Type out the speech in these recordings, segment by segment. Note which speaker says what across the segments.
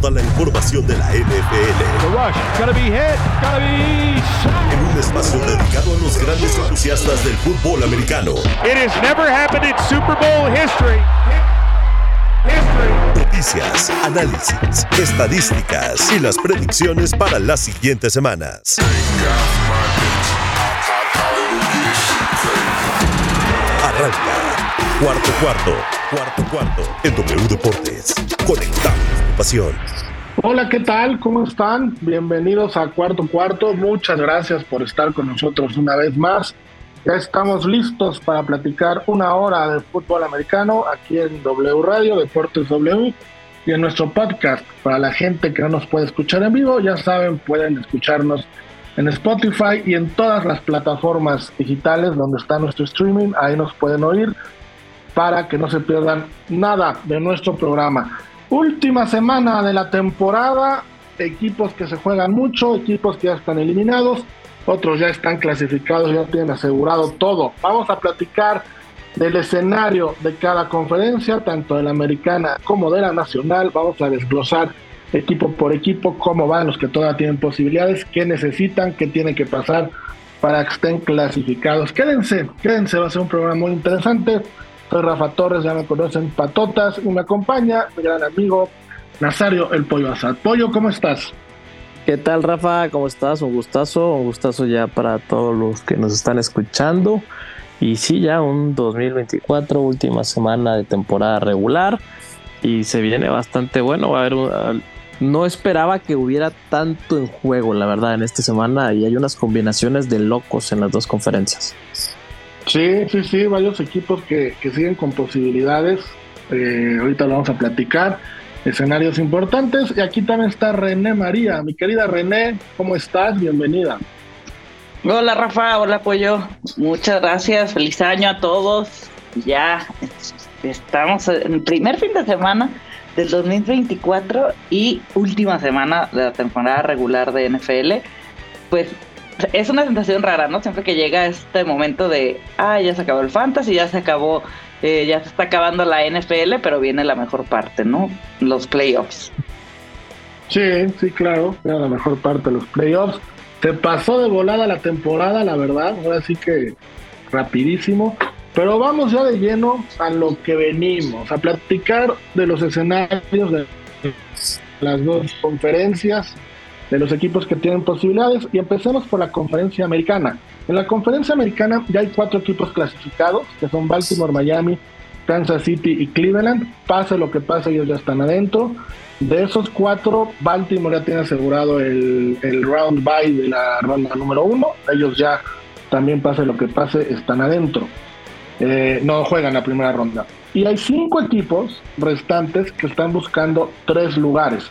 Speaker 1: Toda la información de la NFL. En un espacio dedicado a los grandes entusiastas del fútbol americano.
Speaker 2: It has never happened in Super Bowl history.
Speaker 1: Noticias, análisis, estadísticas y las predicciones para las siguientes semanas. Arranca. Cuarto cuarto. Cuarto cuarto. En W Deportes. Conectamos tu pasión.
Speaker 3: Hola, ¿qué tal? ¿Cómo están? Bienvenidos a Cuarto Cuarto. Muchas gracias por estar con nosotros una vez más. Ya estamos listos para platicar una hora de fútbol americano aquí en W Radio, Deportes W, y en nuestro podcast. Para la gente que no nos puede escuchar en vivo, ya saben, pueden escucharnos en Spotify y en todas las plataformas digitales donde está nuestro streaming. Ahí nos pueden oír para que no se pierdan nada de nuestro programa. Última semana de la temporada, equipos que se juegan mucho, equipos que ya están eliminados otros ya están clasificados, ya tienen asegurado todo. Vamos a platicar del escenario de cada conferencia, tanto de la americana como de la nacional. Vamos a desglosar equipo por equipo cómo van los que todavía tienen posibilidades, qué necesitan, qué tiene que pasar para que estén clasificados. Quédense, quédense, va a ser un programa muy interesante. Soy Rafa Torres, ya me conocen, Patotas, y me acompaña mi gran amigo Nazario El Pollo Azad. Pollo, ¿cómo estás?
Speaker 4: ¿Qué tal, Rafa? ¿Cómo estás? Un gustazo, un gustazo ya para todos los que nos están escuchando. Y sí, ya un 2024, última semana de temporada regular. Y se viene bastante bueno. A haber no esperaba que hubiera tanto en juego, la verdad, en esta semana. Y hay unas combinaciones de locos en las dos conferencias.
Speaker 3: Sí, sí, sí, varios equipos que, siguen con posibilidades. Eh, ahorita lo vamos a platicar escenarios importantes. Y aquí también está René María. Mi querida René, ¿cómo estás? Bienvenida.
Speaker 5: Hola Rafa, hola Pollo. Muchas gracias, feliz año a todos. Ya estamos en el primer fin de semana del 2024 y última semana de la temporada regular de NFL. Pues es una sensación rara, ¿no? Siempre que llega este momento de, ah, ya se acabó el fantasy, ya se acabó eh, ya se está acabando la NFL, pero viene la mejor parte, ¿no? Los playoffs.
Speaker 3: Sí, sí, claro, era la mejor parte de los playoffs. Se pasó de volada la temporada, la verdad, ahora sí que rapidísimo. Pero vamos ya de lleno a lo que venimos, a platicar de los escenarios de las dos conferencias, de los equipos que tienen posibilidades y empecemos por la conferencia americana. En la conferencia americana ya hay cuatro equipos clasificados, que son Baltimore, Miami, Kansas City y Cleveland. Pase lo que pase, ellos ya están adentro. De esos cuatro, Baltimore ya tiene asegurado el, round by de la ronda número uno. Ellos ya también pase lo que pase, están adentro. Eh, no juegan la primera ronda. Y hay cinco equipos restantes que están buscando tres lugares.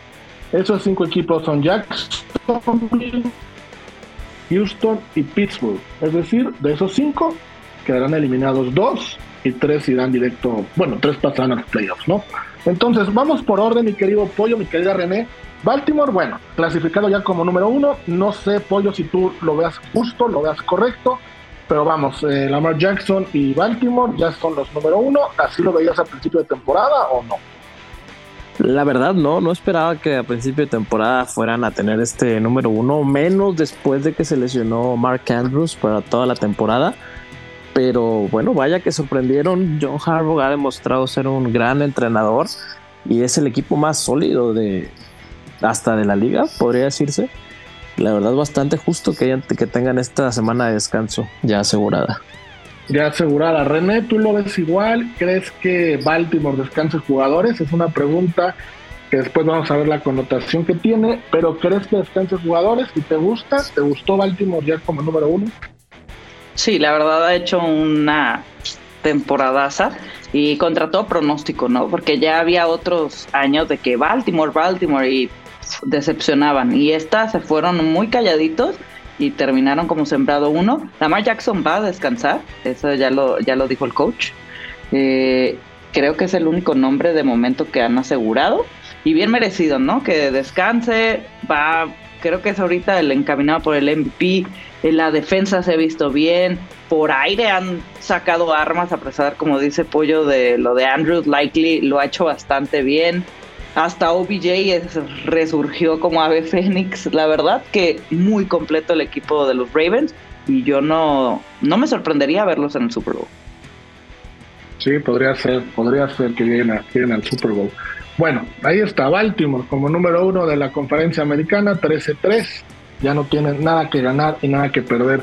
Speaker 3: Esos cinco equipos son Jacksonville, Houston y Pittsburgh. Es decir, de esos cinco quedarán eliminados dos y tres irán directo, bueno, tres pasarán a los playoffs, ¿no? Entonces, vamos por orden, mi querido Pollo, mi querida René. Baltimore, bueno, clasificado ya como número uno. No sé, Pollo, si tú lo veas justo, lo veas correcto. Pero vamos, eh, Lamar Jackson y Baltimore ya son los número uno. ¿Así lo veías a principio de temporada o no?
Speaker 4: La verdad, no, no esperaba que a principio de temporada fueran a tener este número uno, menos después de que se lesionó Mark Andrews para toda la temporada. Pero bueno, vaya que sorprendieron. John Harbaugh ha demostrado ser un gran entrenador y es el equipo más sólido de hasta de la liga, podría decirse. La verdad, bastante justo que, que tengan esta semana de descanso ya asegurada
Speaker 3: ya asegurada. René, ¿tú lo ves igual? ¿Crees que Baltimore descanse jugadores? Es una pregunta que después vamos a ver la connotación que tiene, pero ¿crees que descanse jugadores? ¿Y te gusta? ¿Te gustó Baltimore ya como número uno?
Speaker 5: Sí, la verdad ha hecho una temporadaza y contra todo pronóstico, ¿no? Porque ya había otros años de que Baltimore, Baltimore y decepcionaban y estas se fueron muy calladitos y terminaron como sembrado uno. Lamar Jackson va a descansar, eso ya lo, ya lo dijo el coach. Eh, creo que es el único nombre de momento que han asegurado y bien merecido, ¿no? Que descanse, va, creo que es ahorita el encaminado por el MVP, la defensa se ha visto bien, por aire han sacado armas a pesar, como dice Pollo, de lo de Andrew Likely, lo ha hecho bastante bien. Hasta OBJ resurgió como ave fénix. La verdad que muy completo el equipo de los Ravens y yo no, no me sorprendería verlos en el Super Bowl.
Speaker 3: Sí, podría ser, podría ser que lleguen, al Super Bowl. Bueno, ahí está Baltimore como número uno de la conferencia americana, 13-3. Ya no tienen nada que ganar y nada que perder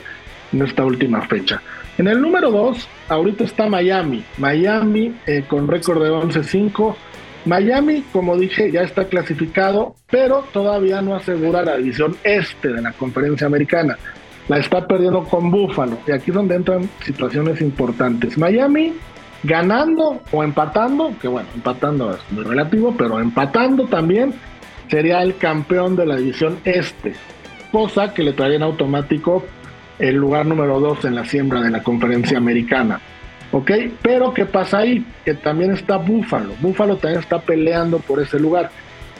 Speaker 3: en esta última fecha. En el número dos, ahorita está Miami. Miami eh, con récord de 11-5 Miami, como dije, ya está clasificado, pero todavía no asegura la división este de la conferencia americana. La está perdiendo con Buffalo. Y aquí es donde entran situaciones importantes. Miami ganando o empatando, que bueno, empatando es muy relativo, pero empatando también sería el campeón de la división este. Cosa que le traería en automático el lugar número 2 en la siembra de la conferencia americana. ¿Ok? Pero ¿qué pasa ahí? Que también está Búfalo. Búfalo también está peleando por ese lugar.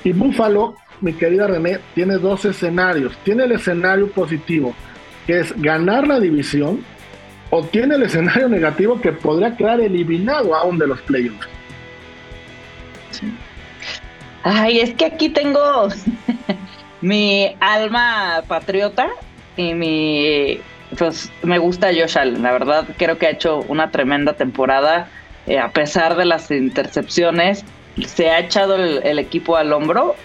Speaker 3: Y Búfalo, mi querida René, tiene dos escenarios. Tiene el escenario positivo, que es ganar la división, o tiene el escenario negativo que podría quedar eliminado aún de los playoffs.
Speaker 5: Ay, es que aquí tengo mi alma patriota y mi pues me gusta Josh Allen, la verdad creo que ha hecho una tremenda temporada, eh, a pesar de las intercepciones, se ha echado el, equipo al hombro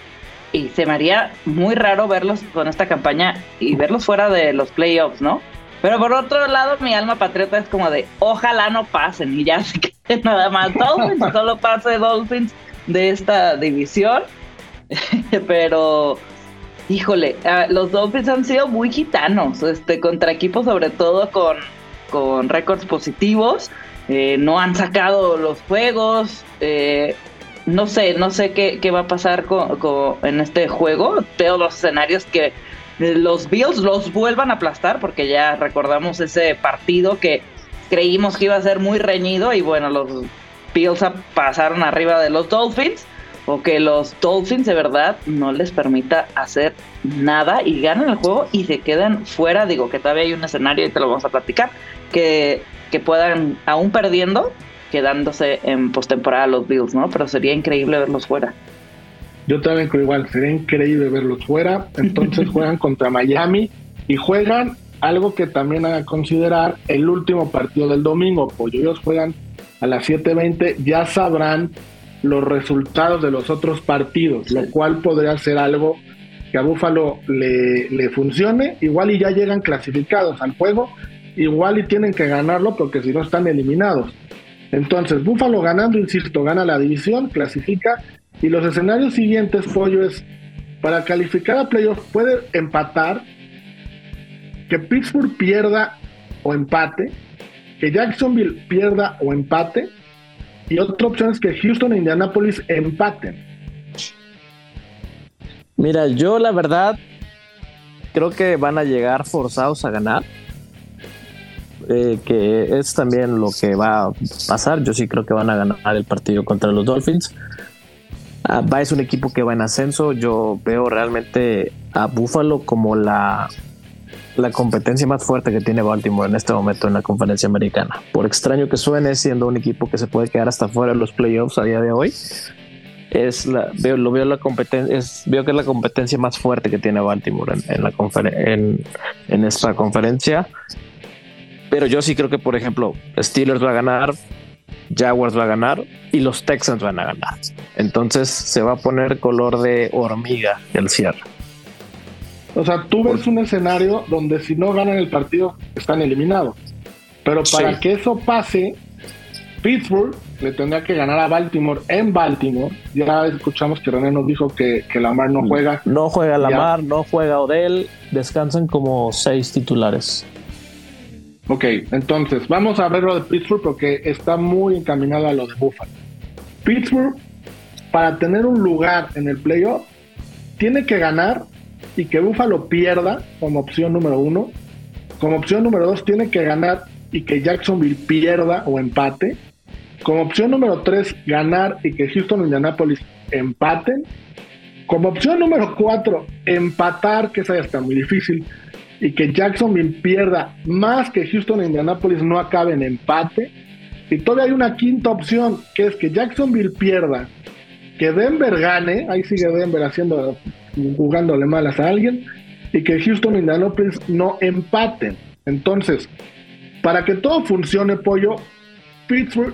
Speaker 5: y se me haría muy raro verlos con esta campaña y verlos fuera de los playoffs, ¿no? Pero por otro lado, mi alma patriota es como de, ojalá no pasen y ya se quede nada más Dolphins, solo pase Dolphins de esta división. Pero híjole, ah, los Dolphins han sido muy gitanos, este, contra equipos sobre todo con, con récords positivos. Eh, no han sacado los juegos. Eh, no sé, no sé qué, va a pasar con, en este juego. Veo los escenarios que los Bills los vuelvan a aplastar, porque ya recordamos ese partido que creímos que iba a ser muy reñido y bueno, los Bills pasaron arriba de los Dolphins o que los Dolphins de verdad no les permita hacer nada y ganan el juego y se quedan fuera. Digo que todavía hay un escenario y te lo vamos a platicar. Que, que puedan, aún perdiendo, quedándose en postemporada los Bills, ¿no? Pero sería increíble verlos fuera.
Speaker 3: Yo también creo igual, sería increíble verlos fuera. Entonces juegan contra Miami y juegan algo que también a considerar el último partido del domingo, porque ellos juegan a las 7:20, ya sabrán los resultados de los otros partidos, lo cual podría ser algo que a Búfalo le, le, funcione, igual y ya llegan clasificados al juego, igual y tienen que ganarlo porque si no están eliminados. Entonces, Búfalo ganando, insisto, gana la división, clasifica, y los escenarios siguientes, Pollo, es para calificar a playoff puede empatar, que Pittsburgh pierda o empate, que Jacksonville pierda o empate, y otra opción es que Houston e Indianapolis empaten.
Speaker 4: Mira, yo la verdad creo que van a llegar forzados a ganar. Eh, que es también lo que va a pasar. Yo sí creo que van a ganar el partido contra los Dolphins. Ah, va es un equipo que va en ascenso. Yo veo realmente a Buffalo como la la competencia más fuerte que tiene Baltimore en este momento en la conferencia americana. Por extraño que suene, siendo un equipo que se puede quedar hasta fuera de los playoffs a día de hoy, es la, veo, lo veo la competencia, veo que es la competencia más fuerte que tiene Baltimore en, la en, en esta conferencia. Pero yo sí creo que, por ejemplo, Steelers va a ganar, Jaguars va a ganar y los Texans van a ganar. Entonces se va a poner color de hormiga el cierre.
Speaker 3: O sea, tú ves un escenario donde si no ganan el partido están eliminados. Pero para que eso pase, Pittsburgh le tendría que ganar a Baltimore en Baltimore. Ya escuchamos que René nos dijo que, que Lamar no juega.
Speaker 4: No juega Lamar, no juega Odell. Descansan como seis titulares.
Speaker 3: Ok, entonces vamos a ver lo de Pittsburgh porque está muy encaminado a lo de Buffalo. Pittsburgh, para tener un lugar en el playoff, tiene que ganar y que Buffalo pierda como opción número uno. Como opción número dos, tiene que ganar y que Jacksonville pierda o empate. Como opción número tres, ganar y que Houston y Indianapolis empaten. Como opción número cuatro, empatar, que esa ya está muy difícil, y que Jacksonville pierda más que Houston e Indianapolis no acabe en empate. Y todavía hay una quinta opción, que es que Jacksonville pierda, que Denver gane, ahí sigue Denver haciendo, jugándole malas a alguien, y que Houston y Indianapolis no empaten. Entonces, para que todo funcione, pollo, Pittsburgh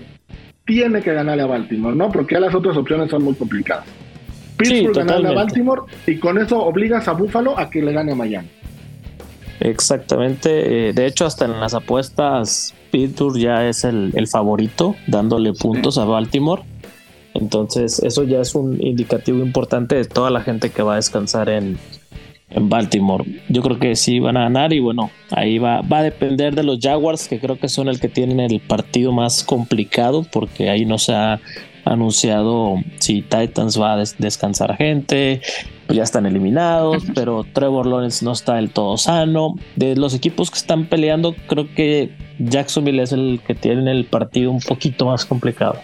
Speaker 3: tiene que ganarle a Baltimore, ¿no? Porque ya las otras opciones son muy complicadas. Pittsburgh ganarle a Baltimore y con eso obligas a Buffalo a que le gane a Miami.
Speaker 4: Exactamente. Eh, de hecho, hasta en las apuestas, Pittsburgh ya es el, favorito, dándole puntos a Baltimore. Entonces, eso ya es un indicativo importante de toda la gente que va a descansar en, en Baltimore. Yo creo que sí van a ganar y bueno, ahí va, va a depender de los Jaguars, que creo que son el que tienen el partido más complicado, porque ahí no se ha anunciado si Titans va a descansar gente, ya están eliminados, pero Trevor Lawrence no está del todo sano. De los equipos que están peleando, creo que Jacksonville es el que tiene el partido un poquito más complicado.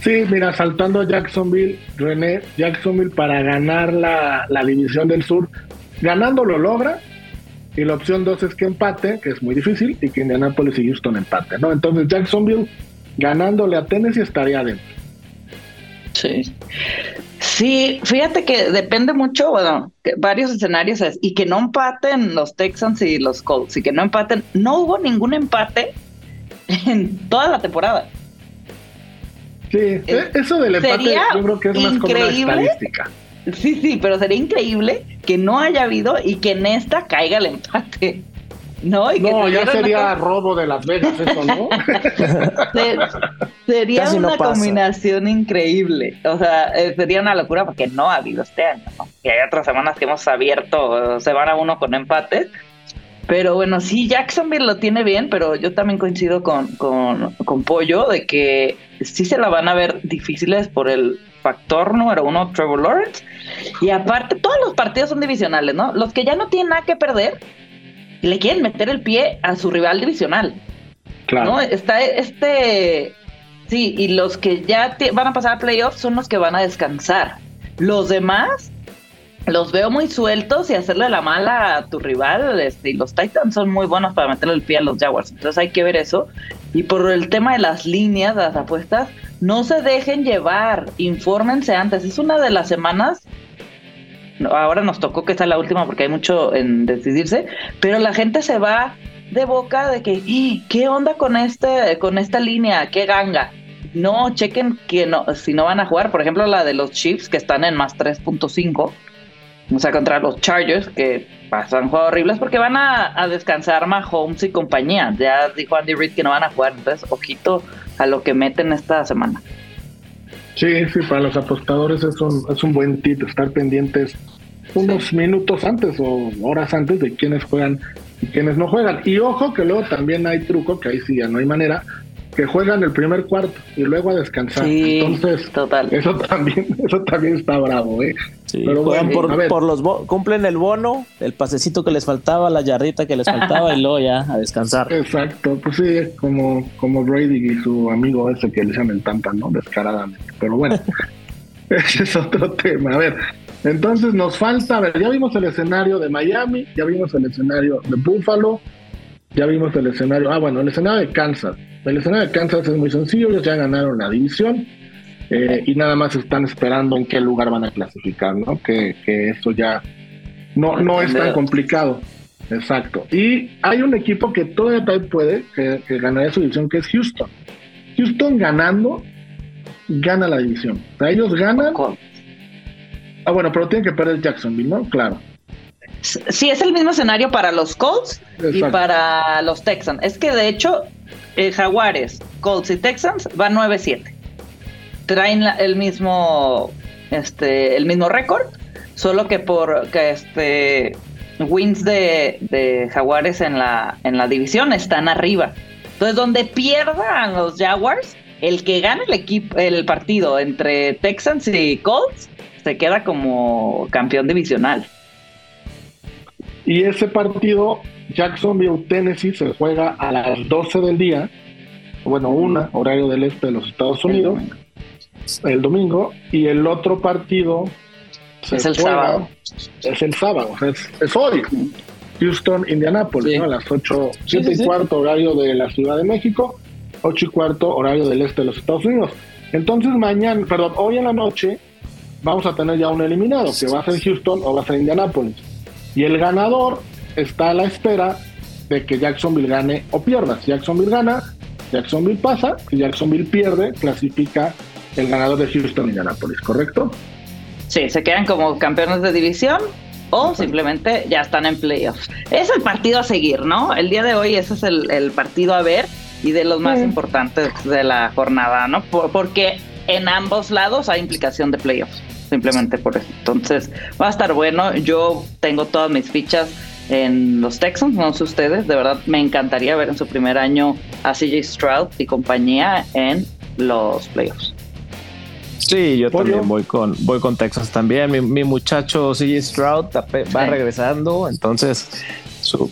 Speaker 3: Sí, mira, saltando a Jacksonville, René, Jacksonville para ganar la, división del sur, ganando lo logra, y la opción dos es que empate, que es muy difícil, y que Indianapolis y Houston empate, ¿no? Entonces Jacksonville ganándole a Tennessee estaría dentro.
Speaker 5: Sí. Sí, fíjate que depende mucho, bueno, varios escenarios es, y que no empaten los Texans y los Colts, y que no empaten, no hubo ningún empate en toda la temporada.
Speaker 3: Sí, eh, e-, eso del empate yo creo que es más como una estadística.
Speaker 5: Sí, sí, pero sería increíble que no haya habido y que en esta caiga el empate. No,
Speaker 3: no ya sería robo de Las Vegas eso, ¿no?
Speaker 5: sería una combinación increíble. O sea, eh, sería una locura porque no ha habido este año, ¿no? Y hay otras semanas que hemos abierto se van a uno con empates. Pero bueno, sí, Jacksonville lo tiene bien, pero yo también coincido con, con, con Pollo de que sí se la van a ver difíciles por el factor número uno, Trevor Lawrence. Y aparte, todos los partidos son divisionales, ¿no? Los que ya no tienen nada que perder, le quieren meter el pie a su rival divisional. Claro. ¿no? Está este. Sí, y los que ya van a pasar a playoffs son los que van a descansar. Los demás los veo muy sueltos y hacerle la mala a tu rival. Este, y los Titans son muy buenos para meterle el pie a los Jaguars. Entonces hay que ver eso. Y por el tema de las líneas, las apuestas, no se dejen llevar. Infórmense antes. Es una de las semanas ahora nos tocó que está la última porque hay mucho en decidirse, pero la gente se va de boca de que, ¿qué onda con este, con esta línea? ¿Qué ganga? No, chequen que no, si no van a jugar, por ejemplo, la de los Chiefs que están en más 3.5, o sea, contra los Chargers, que pasan juegos horribles porque van a, a descansar Mahomes y compañía. Ya dijo Andy Reid que no van a jugar, entonces, ojito a lo que meten esta semana.
Speaker 3: Sí, sí, para los apostadores es un, es un buen tip estar pendientes unos minutos antes o horas antes de quienes juegan y quienes no juegan. Y ojo que luego también hay truco, que ahí sí ya no hay manera, que juegan el primer cuarto y luego a descansar. Entonces, total. eso también, eso también está bravo, ¿eh?
Speaker 4: Pero bueno, por, los cumplen el bono, el pasecito que les faltaba, la yarrita que les faltaba y luego ya a descansar.
Speaker 3: Exacto, pues sí, como, como Brady y su amigo ese que le llaman el Tampa, ¿no? Descaradamente. Pero bueno, ese es otro tema. A ver, entonces nos falta, a ver, ya vimos el escenario de Miami, ya vimos el escenario de Buffalo, ya vimos el escenario, ah, bueno, el escenario de Kansas. El escenario de Kansas es muy sencillo, ellos ya ganaron la división eh, y nada más están esperando en qué lugar van a clasificar, ¿no? Que, eso ya no, no es tan complicado. Exacto. Y hay un equipo que todavía puede que, que ganaría su división, que es Houston. Houston ganando, gana la división. O sea, ellos ganan. Ah, bueno, pero tienen que perder Jacksonville, ¿no? Claro.
Speaker 5: Sí, es el mismo escenario para los Colts y para los Texans. Es que de hecho, eh, Jaguares, Colts y Texans van 9-7. Traen el mismo este el mismo récord, solo que por que este wins de, de, Jaguares en la en la división están arriba. Entonces, donde pierdan los Jaguars, el que gane el equipo el partido entre Texans y Colts se queda como campeón divisional.
Speaker 3: Y ese partido, Jacksonville, Tennessee, se juega a las 12 del día, bueno, una, horario del este de los Estados Unidos, el domingo, y el otro partido
Speaker 5: es el sábado.
Speaker 3: Es el sábado, es, hoy. Houston, Indianapolis, a las 8, 7 y cuarto horario de la Ciudad de México, 8 y cuarto horario del este de los Estados Unidos. Entonces mañana, perdón, hoy en la noche vamos a tener ya un eliminado, que va a ser Houston o va a ser Indianapolis. Y el ganador está a la espera de que Jacksonville gane o pierda. Si Jacksonville gana, Jacksonville pasa. Si Jacksonville pierde, clasifica el ganador de Houston Indianapolis, ¿correcto?
Speaker 5: Sí, se quedan como campeones de división o simplemente ya están en playoffs. Es el partido a seguir, ¿no? El día de hoy ese es el, partido a ver y de los más importantes de la jornada, ¿no? porque en ambos lados hay implicación de playoffs, simplemente por eso. Entonces va a estar bueno. Yo tengo todas mis fichas en los Texans, no sé ustedes, de verdad me encantaría ver en su primer año a CJ Stroud y compañía en los playoffs.
Speaker 4: Sí, yo también voy con, voy con Texas también. Mi, muchacho CJ Stroud va regresando, entonces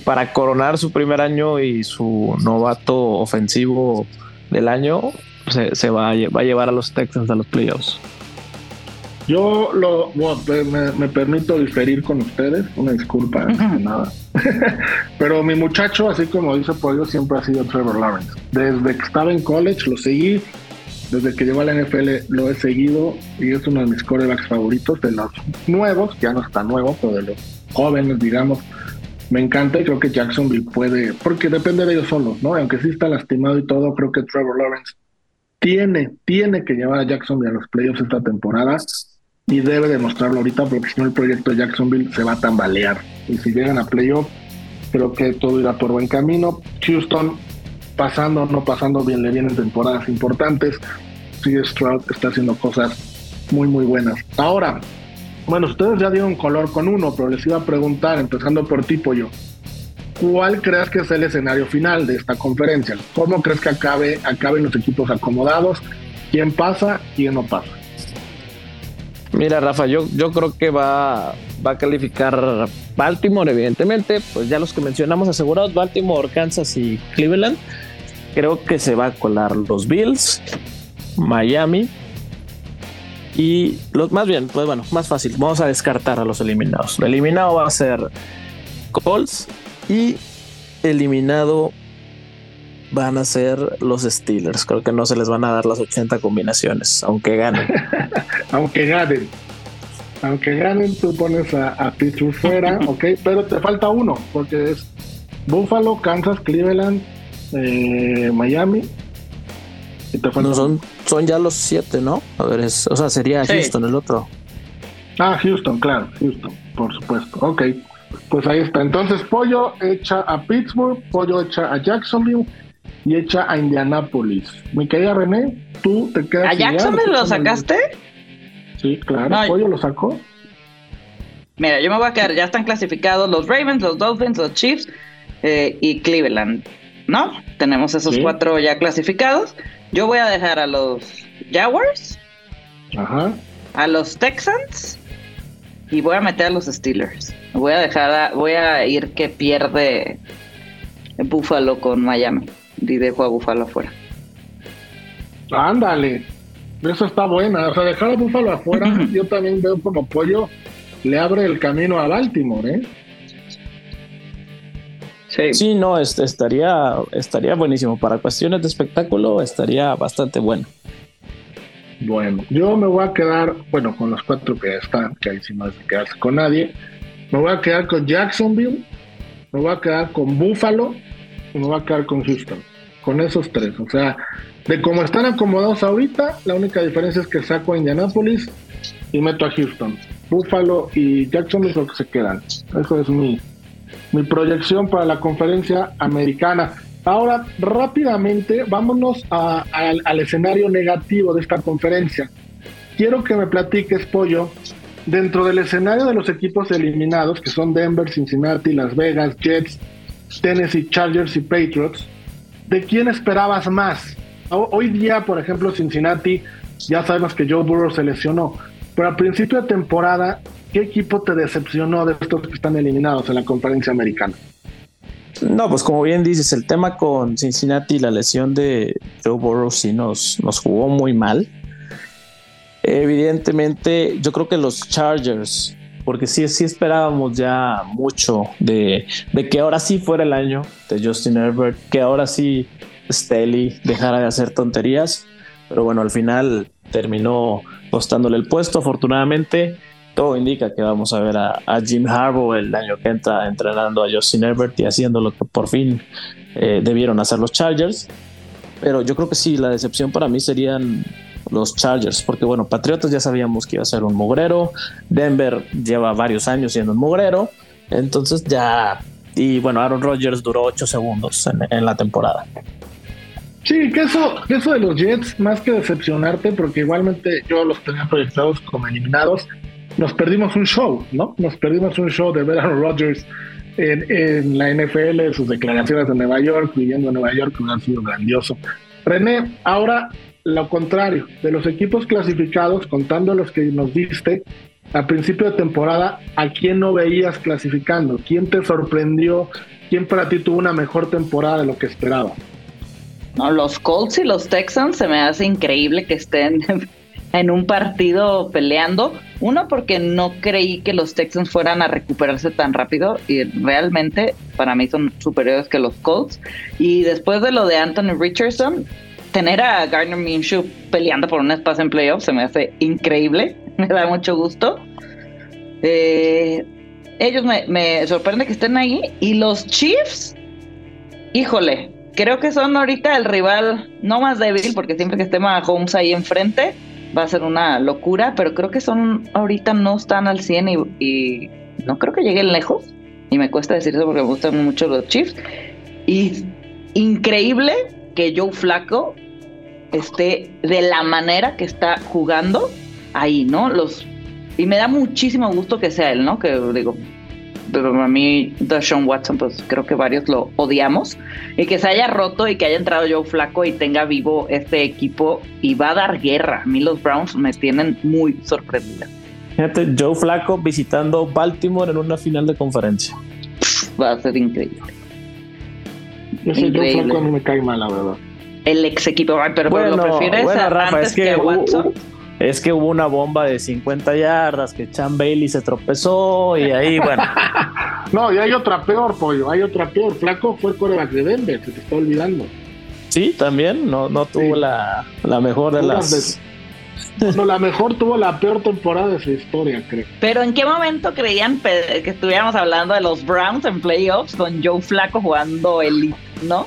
Speaker 4: para coronar su primer año y su novato ofensivo del año, se, va, a, va a llevar a los Texans a los playoffs.
Speaker 3: Yo lo, me, permito diferir con ustedes, una disculpa, nada. Pero mi muchacho, así como dice Pollo, siempre ha sido Trevor Lawrence. Desde que estaba en college lo seguí, desde que llegó a la NFL lo he seguido y es uno de mis corebacks favoritos, de los nuevos, ya no está nuevo, pero de los jóvenes, digamos. Me encanta y creo que Jacksonville puede, porque depende de ellos solos, ¿no? Aunque sí está lastimado y todo, creo que Trevor Lawrence tiene, tiene que llevar a Jacksonville a los playoffs esta temporada y debe demostrarlo ahorita porque si no el proyecto de Jacksonville se va a tambalear. Y si llegan a playoff, creo que todo irá por buen camino. Houston, pasando o no pasando bien, le vienen temporadas importantes. Sí, Stroud está haciendo cosas muy, muy buenas. Ahora, bueno, ustedes ya dieron color con uno, pero les iba a preguntar, empezando por tipo yo, ¿cuál crees que es el escenario final de esta conferencia? ¿Cómo crees que acabe, acaben los equipos acomodados? ¿Quién pasa? ¿Quién no pasa?
Speaker 4: Mira, Rafa, yo, yo creo que va, va a calificar Baltimore, evidentemente. Pues ya los que mencionamos asegurados, Baltimore, Kansas y Cleveland. Creo que se va a colar los Bills, Miami. Y los más bien, pues bueno, más fácil. Vamos a descartar a los eliminados. El eliminado va a ser Colts y eliminado van a ser los Steelers. Creo que no se les van a dar las 80 combinaciones, aunque ganen.
Speaker 3: aunque ganen. Aunque ganen, tú pones a, a Pittsburgh fuera, ok, pero te falta uno, porque es Buffalo, Kansas, Cleveland, eh, Miami.
Speaker 4: Y te no, son, son ya los siete, ¿no? A ver, es, o sea, sería Houston el otro.
Speaker 3: Ah, Houston, claro, Houston, por supuesto. Ok, pues ahí está. Entonces, Pollo echa a Pittsburgh, Pollo echa a Jacksonville y echa a Indianapolis. Mi querida René, tú te quedas.
Speaker 5: ¿A Jacksonville lo sacaste?
Speaker 3: Sí, claro. ¿Pollo lo sacó?
Speaker 5: Mira, yo me voy a quedar. Ya están clasificados los Ravens, los Dolphins, los Chiefs eh, y Cleveland. ¿No? Tenemos esos cuatro ya clasificados. Yo voy a dejar a los Jaguars.
Speaker 3: Ajá.
Speaker 5: A los Texans. Y voy a meter a los Steelers. Voy a dejar, voy a ir que pierde Buffalo con Miami y dejo a Búfalo afuera.
Speaker 3: Ándale, eso está buena. O sea, dejar a Búfalo afuera, yo también veo como apoyo, le abre el camino a Baltimore, ¿eh?
Speaker 4: Sí. sí, no, estaría, estaría buenísimo. Para cuestiones de espectáculo, estaría bastante bueno.
Speaker 3: Bueno, yo me voy a quedar, bueno, con los cuatro que están, que ahí si no es quedarse con nadie. Me voy a quedar con Jacksonville, me voy a quedar con Buffalo y me voy a quedar con Houston. Con esos tres. O sea, de cómo están acomodados ahorita, la única diferencia es que saco a Indianapolis y meto a Houston. Buffalo y Jacksonville lo que se quedan. Eso es mi, mi proyección para la conferencia americana. Ahora, rápidamente, vámonos al escenario negativo de esta conferencia. Quiero que me platiques, Pollo, dentro del escenario de los equipos eliminados, que son Denver, Cincinnati, Las Vegas, Jets, Tennessee Chargers y Patriots, ¿de quién esperabas más? Hoy día, por ejemplo, Cincinnati, ya sabemos que Joe Burrow se lesionó, pero a principio de temporada, ¿qué equipo te decepcionó de estos que están eliminados en la conferencia americana?
Speaker 4: No, pues como bien dices, el tema con Cincinnati, la lesión de Joe Burrow sí nos, nos jugó muy mal. Evidentemente, yo creo que los Chargers porque sí, sí esperábamos ya mucho de, que ahora sí fuera el año de Justin Herbert, que ahora sí Staley dejara de hacer tonterías. pero bueno, al final terminó costándole el puesto, afortunadamente. Todo indica que vamos a ver a, Jim Harbaugh el año que entra entrenando a Justin Herbert y haciendo lo que por fin eh, debieron hacer los Chargers. Pero yo creo que sí, la decepción para mí serían los Chargers, porque bueno, Patriotas ya sabíamos que iba a ser un mugrero, Denver lleva varios años siendo un mugrero, entonces ya, y bueno, Aaron Rodgers duró 8 segundos en, la temporada.
Speaker 3: Sí, que eso, eso de los Jets, más que decepcionarte, porque igualmente yo los tenía proyectados como eliminados, nos perdimos un show, ¿no? Nos perdimos un show de ver a Aaron Rodgers en, la NFL, sus declaraciones de Nueva York, viviendo en Nueva York, que han sido grandioso. René, ahora lo contrario, de los equipos clasificados, contando los que nos diste, a principio de temporada, ¿a quién no veías clasificando? ¿Quién te sorprendió? ¿Quién para ti tuvo una mejor temporada de lo que esperaba?
Speaker 5: No, los Colts y los Texans se me hace increíble que estén en un partido peleando. Uno, porque no creí que los Texans fueran a recuperarse tan rápido y realmente para mí son superiores que los Colts. Y después de lo de Anthony Richardson, tener a Gardner Minshew peleando por un espacio en playoffs se me hace increíble, me da mucho gusto. Eh, ellos me, me sorprende que estén ahí y los Chiefs, híjole, creo que son ahorita el rival no más débil porque siempre que esté Mahomes ahí enfrente va a ser una locura, pero creo que son ahorita no están al 100 y, y no creo que lleguen lejos y me cuesta decir eso porque me gustan mucho los Chiefs y increíble que Joe Flaco esté de la manera que está jugando ahí, ¿no? Los y me da muchísimo gusto que sea él, ¿no? Que digo, pero a mí Sean Watson, pues creo que varios lo odiamos y que se haya roto y que haya entrado Joe Flaco y tenga vivo este equipo y va a dar guerra. A mí los Browns me tienen muy sorprendida.
Speaker 4: Fíjate, Joe Flaco visitando Baltimore en una final de conferencia.
Speaker 5: Va a ser increíble.
Speaker 3: No sé, Joe Flaco a mí me cae mal, la verdad
Speaker 5: el ex equipo. pero, bueno, lo prefieres Rafa, es que, Watson.
Speaker 4: es que hubo una bomba de 50 yardas, que Chan Bailey se tropezó y ahí, bueno.
Speaker 3: no, y hay otra peor, pollo, hay otra peor. Flaco fue coreback de Denver, se te está olvidando.
Speaker 4: Sí, también, no, no tuvo la, la mejor de las...
Speaker 3: No, la mejor tuvo la peor temporada de su historia, creo.
Speaker 5: Pero ¿en qué momento creían que estuviéramos hablando de los Browns en playoffs con Joe Flaco jugando elite, no?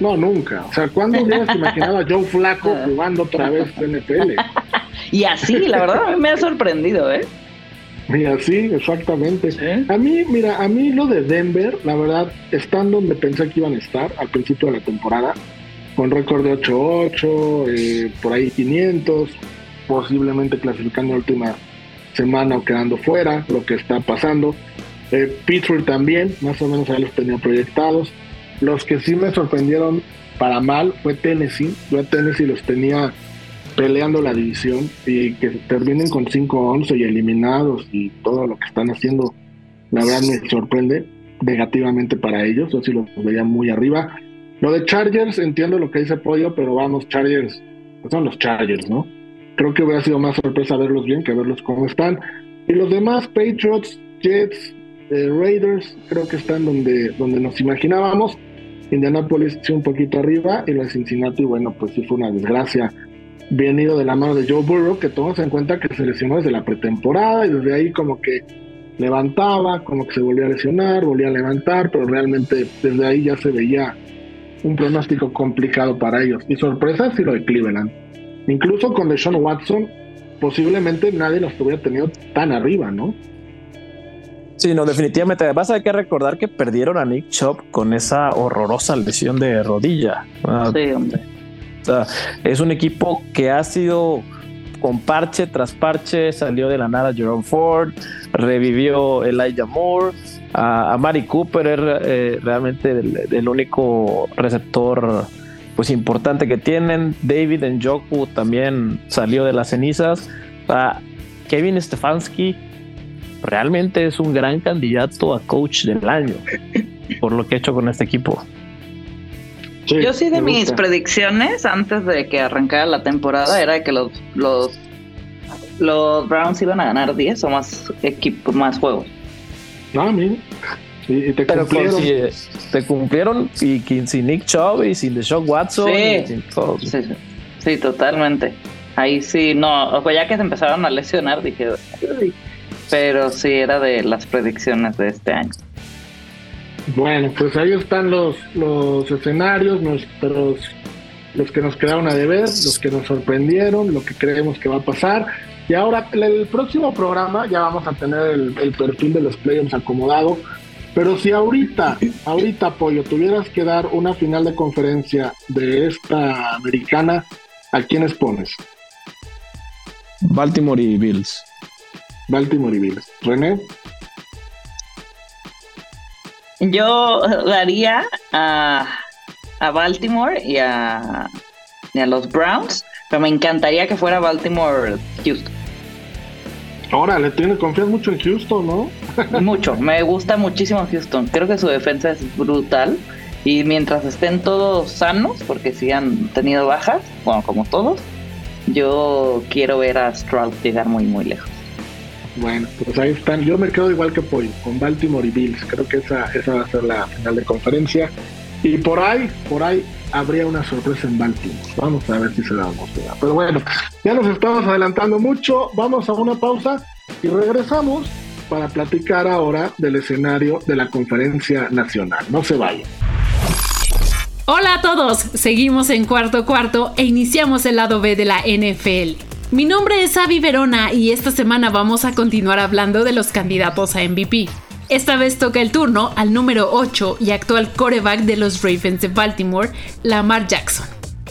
Speaker 3: No, nunca. O sea, ¿cuándo hubieras imaginado a Joe Flaco jugando otra vez NFL?
Speaker 5: y así, la verdad, me ha sorprendido, ¿eh?
Speaker 3: Y así, exactamente. A mí, mira, a mí lo de Denver, la verdad, están donde pensé que iban a estar al principio de la temporada, con récord de 8-8, eh, por ahí 500, posiblemente clasificando la última semana o quedando fuera, lo que está pasando. Eh, Pittsburgh también, más o menos ahí los tenía proyectados. Los que sí me sorprendieron para mal fue Tennessee. Yo a Tennessee los tenía peleando la división y que terminen con 5-11 y eliminados y todo lo que están haciendo, la verdad me sorprende negativamente para ellos. Yo sí los veía muy arriba. Lo de Chargers, entiendo lo que dice Pollo, pero vamos, Chargers, son los Chargers, ¿no? Creo que hubiera sido más sorpresa verlos bien que verlos cómo están. Y los demás, Patriots, Jets, eh, Raiders, creo que están donde, donde nos imaginábamos. Indianapolis sí un poquito arriba y lo de Cincinnati, bueno, pues sí fue una desgracia. Venido de la mano de Joe Burrow, que tomamos en cuenta que se lesionó desde la pretemporada y desde ahí como que levantaba, como que se volvía a lesionar, volvía a levantar, pero realmente desde ahí ya se veía un pronóstico complicado para ellos. Y sorpresa sí lo de Cleveland. Incluso con Deshaun Watson, posiblemente nadie los hubiera tenido tan arriba, ¿no?
Speaker 4: Sí, no, definitivamente. Vas a que recordar que perdieron a Nick Chop con esa horrorosa lesión de rodilla.
Speaker 5: Ah, sí, hombre.
Speaker 4: O sea, es un equipo que ha sido con parche tras parche, salió de la nada Jerome Ford, revivió Elijah Moore, a, Mari Cooper era eh, realmente el, único receptor pues importante que tienen. David Njoku también salió de las cenizas. Kevin Stefanski realmente es un gran candidato a coach del año por lo que ha hecho con este equipo.
Speaker 5: Yo sí de mis predicciones antes de que arrancara la temporada era que los los los Browns iban a ganar 10 o más equipos más juegos.
Speaker 3: No, mí. Y, te cumplieron. Si,
Speaker 4: eh, te cumplieron y sin Nick Chubb y sin Deshaun Watson.
Speaker 5: Sí.
Speaker 4: Y sin todo.
Speaker 5: Sí, Sí, totalmente. Ahí sí, no, ya que se empezaron a lesionar, dije, pero sí era de las predicciones de este año.
Speaker 3: Bueno, pues ahí están los, los escenarios, nuestros, los que nos quedaron a deber, los que nos sorprendieron, lo que creemos que va a pasar. Y ahora, el próximo programa ya vamos a tener el, el perfil de los playoffs acomodado. Pero si ahorita, ahorita, Pollo, tuvieras que dar una final de conferencia de esta americana, ¿a quiénes pones?
Speaker 4: Baltimore y Bills.
Speaker 3: Baltimore y Bills. René.
Speaker 5: Yo daría a, a Baltimore y a, y a los Browns, pero me encantaría que fuera Baltimore-Houston.
Speaker 3: Ahora, le tiene confianza mucho en Houston, ¿no?
Speaker 5: mucho, me gusta muchísimo Houston. Creo que su defensa es brutal. Y mientras estén todos sanos, porque si han tenido bajas, bueno, como todos, yo quiero ver a Stroud llegar muy, muy lejos.
Speaker 3: Bueno, pues ahí están. Yo me quedo igual que Pollo, con Baltimore y Bills. Creo que esa, esa va a ser la final de conferencia. Y por ahí, por ahí habría una sorpresa en Baltimore. Vamos a ver si se da o Pero bueno, ya nos estamos adelantando mucho. Vamos a una pausa y regresamos para platicar ahora del escenario de la conferencia nacional. No se vayan.
Speaker 6: Hola a todos, seguimos en cuarto cuarto e iniciamos el lado B de la NFL. Mi nombre es Avi Verona y esta semana vamos a continuar hablando de los candidatos a MVP. Esta vez toca el turno al número 8 y actual coreback de los Ravens de Baltimore, Lamar Jackson.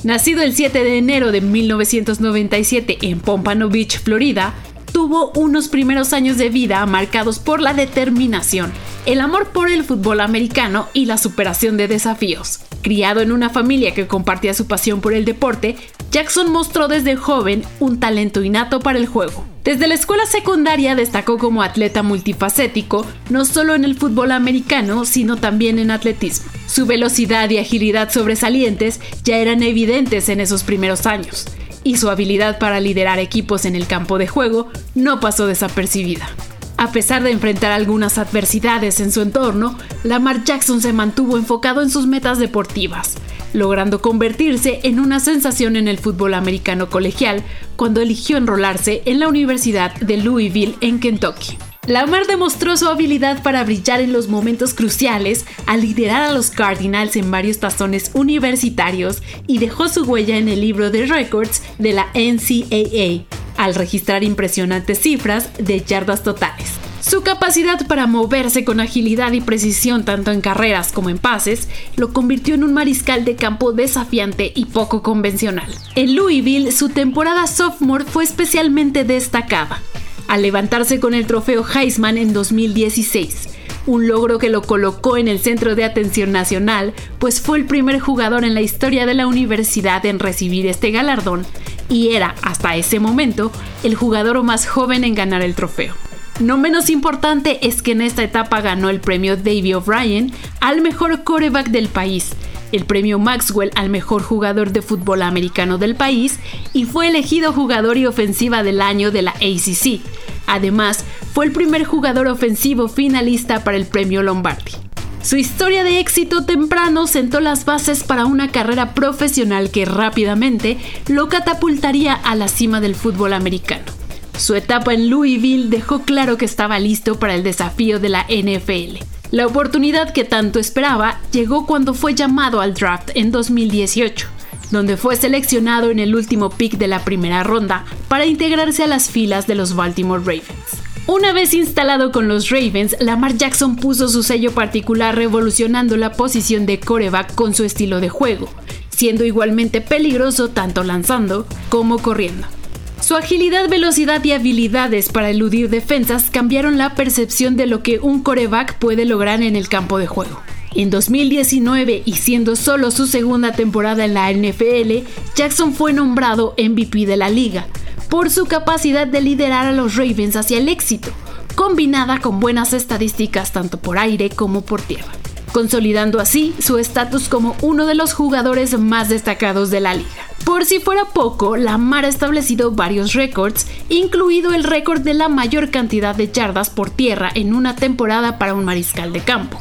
Speaker 6: Nacido el 7 de enero de 1997 en Pompano Beach, Florida, tuvo unos primeros años de vida marcados por la determinación, el amor por el fútbol americano y la superación de desafíos. Criado en una familia que compartía su pasión por el deporte, Jackson mostró desde joven un talento innato para el juego. Desde la escuela secundaria destacó como atleta multifacético, no solo en el fútbol americano, sino también en atletismo. Su velocidad y agilidad sobresalientes ya eran evidentes en esos primeros años y su habilidad para liderar equipos en el campo de juego no pasó desapercibida. A pesar de enfrentar algunas adversidades en su entorno, Lamar Jackson se mantuvo enfocado en sus metas deportivas, logrando convertirse en una sensación en el fútbol americano colegial cuando eligió enrolarse en la Universidad de Louisville en Kentucky. Lamar demostró su habilidad para brillar en los momentos cruciales al liderar a los Cardinals en varios tazones universitarios y dejó su huella en el libro de récords de la NCAA al registrar impresionantes cifras de yardas totales. Su capacidad para moverse con agilidad y precisión tanto en carreras como en pases lo convirtió en un mariscal de campo desafiante y poco convencional. En Louisville, su temporada sophomore fue especialmente destacada al levantarse con el trofeo Heisman en 2016, un logro que lo colocó en el centro de atención nacional, pues fue el primer jugador en la historia de la universidad en recibir este galardón y era, hasta ese momento, el jugador más joven en ganar el trofeo. No menos importante es que en esta etapa ganó el premio Davy O'Brien al mejor coreback del país, el premio Maxwell al mejor jugador de fútbol americano del país y fue elegido jugador y ofensiva del año de la ACC. Además, fue el primer jugador ofensivo finalista para el premio Lombardi. Su historia de éxito temprano sentó las bases para una carrera profesional que rápidamente lo catapultaría a la cima del fútbol americano. Su etapa en Louisville dejó claro que estaba listo para el desafío de la NFL. La oportunidad que tanto esperaba llegó cuando fue llamado al draft en 2018, donde fue seleccionado en el último pick de la primera ronda para integrarse a las filas de los Baltimore Ravens. Una vez instalado con los Ravens, Lamar Jackson puso su sello particular revolucionando la posición de coreback con su estilo de juego, siendo igualmente peligroso tanto lanzando como corriendo. Su agilidad, velocidad y habilidades para eludir defensas cambiaron la percepción de lo que un coreback puede lograr en el campo de juego. En 2019 y siendo solo su segunda temporada en la NFL, Jackson fue nombrado MVP de la liga por su capacidad de liderar a los Ravens hacia el éxito, combinada con buenas estadísticas tanto por aire como por tierra, consolidando así su estatus como uno de los jugadores más destacados de la liga. Por si fuera poco, Lamar ha establecido varios récords, incluido el récord de la mayor cantidad de yardas por tierra en una temporada para un mariscal de campo.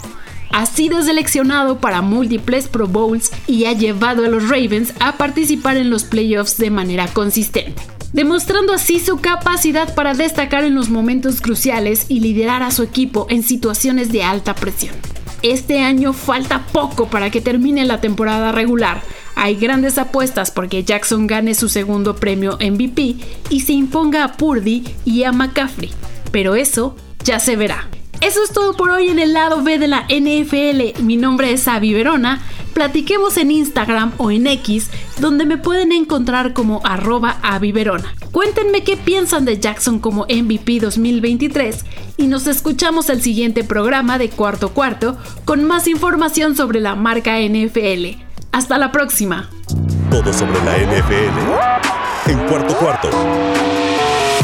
Speaker 6: ha sido seleccionado para múltiples Pro Bowls y ha llevado a los Ravens a participar en los playoffs de manera consistente, demostrando así su capacidad para destacar en los momentos cruciales y liderar a su equipo en situaciones de alta presión. Este año falta poco para que termine la temporada regular. Hay grandes apuestas porque Jackson gane su segundo premio MVP y se imponga a Purdy y a McCaffrey. Pero eso ya se verá. Eso es todo por hoy en el lado B de la NFL. Mi nombre es Avi Verona. Platiquemos en Instagram o en X, donde me pueden encontrar como arroba Verona. Cuéntenme qué piensan de Jackson como MVP 2023 y nos escuchamos el siguiente programa de Cuarto Cuarto con más información sobre la marca NFL. Hasta la próxima.
Speaker 1: Todo sobre la NFL en Cuarto Cuarto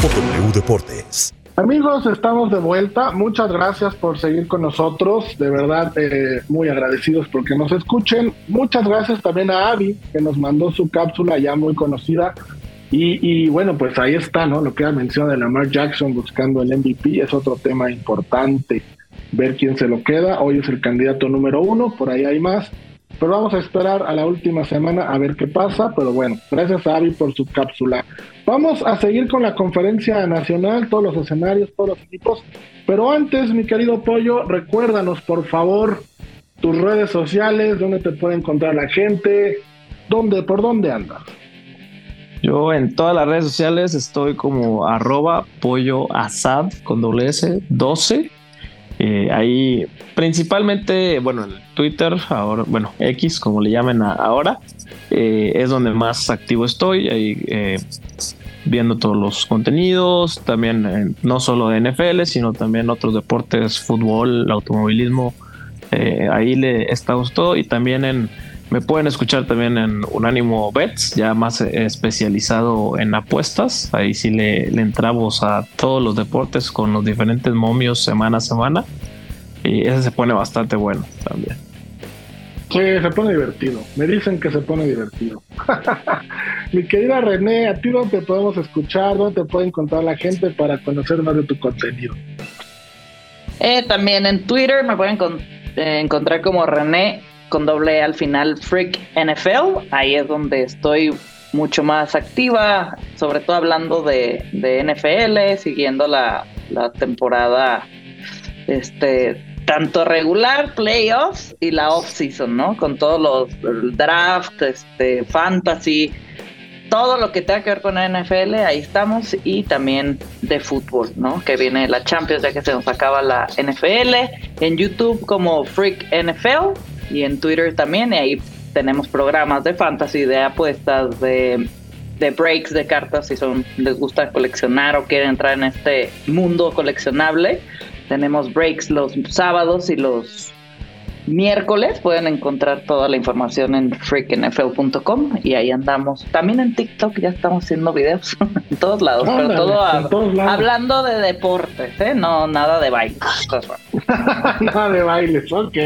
Speaker 1: por W Deportes.
Speaker 3: Amigos, estamos de vuelta. Muchas gracias por seguir con nosotros. De verdad, eh, muy agradecidos porque nos escuchen. Muchas gracias también a Avi, que nos mandó su cápsula ya muy conocida. Y, bueno, pues ahí está, ¿no? Lo que ha mencionado Lamar Jackson buscando el MVP es otro tema importante. Ver quién se lo queda. Hoy es el candidato número uno, por ahí hay más. Pero vamos a esperar a la última semana a ver qué pasa. Pero bueno, gracias a Avi por su cápsula. Vamos a seguir con la conferencia nacional, todos los escenarios, todos los equipos. Pero antes, mi querido Pollo, recuérdanos por favor tus redes sociales, dónde te puede encontrar la gente, dónde, por dónde andas.
Speaker 4: Yo en todas las redes sociales estoy como arroba pollo asad con doble S 12 eh, ahí principalmente, bueno, en Twitter, ahora, bueno, X, como le llamen ahora, eh, es donde más activo estoy, ahí eh, viendo todos los contenidos, también no solo de NFL, sino también otros deportes, fútbol, automovilismo, ahí le estamos todo y también en me pueden escuchar también en Unánimo Bets, ya más especializado en apuestas. Ahí sí le, entramos a todos los deportes con los diferentes momios semana a semana. Y ese se pone bastante bueno también.
Speaker 3: Sí, se pone divertido. Me dicen que se pone divertido. Mi querida René, ¿a ti dónde te podemos escuchar? ¿Dónde te puede encontrar la gente para conocer más de tu contenido?
Speaker 5: Eh, también en Twitter me pueden eh, encontrar como René con doble al final Freak NFL. Ahí es donde estoy mucho más activa, sobre todo hablando de, NFL, siguiendo la, temporada este tanto regular, playoffs y la off-season, ¿no? Con todos los draft, este, fantasy, todo lo que tenga que ver con NFL, ahí estamos, y también de fútbol, ¿no? Que viene la Champions, ya que se nos acaba la NFL, en YouTube como Freak NFL y en Twitter también. Y ahí tenemos programas de fantasy, de apuestas, de, breaks de cartas si son les gusta coleccionar o quieren entrar en este mundo coleccionable. Tenemos breaks los sábados y los miércoles. Pueden encontrar toda la información en freaknfl.com y ahí andamos. También en TikTok ya estamos haciendo videos en todos lados, pero todo hablando de deportes, ¿eh? No, nada de bailes.
Speaker 3: nada de bailes, ok.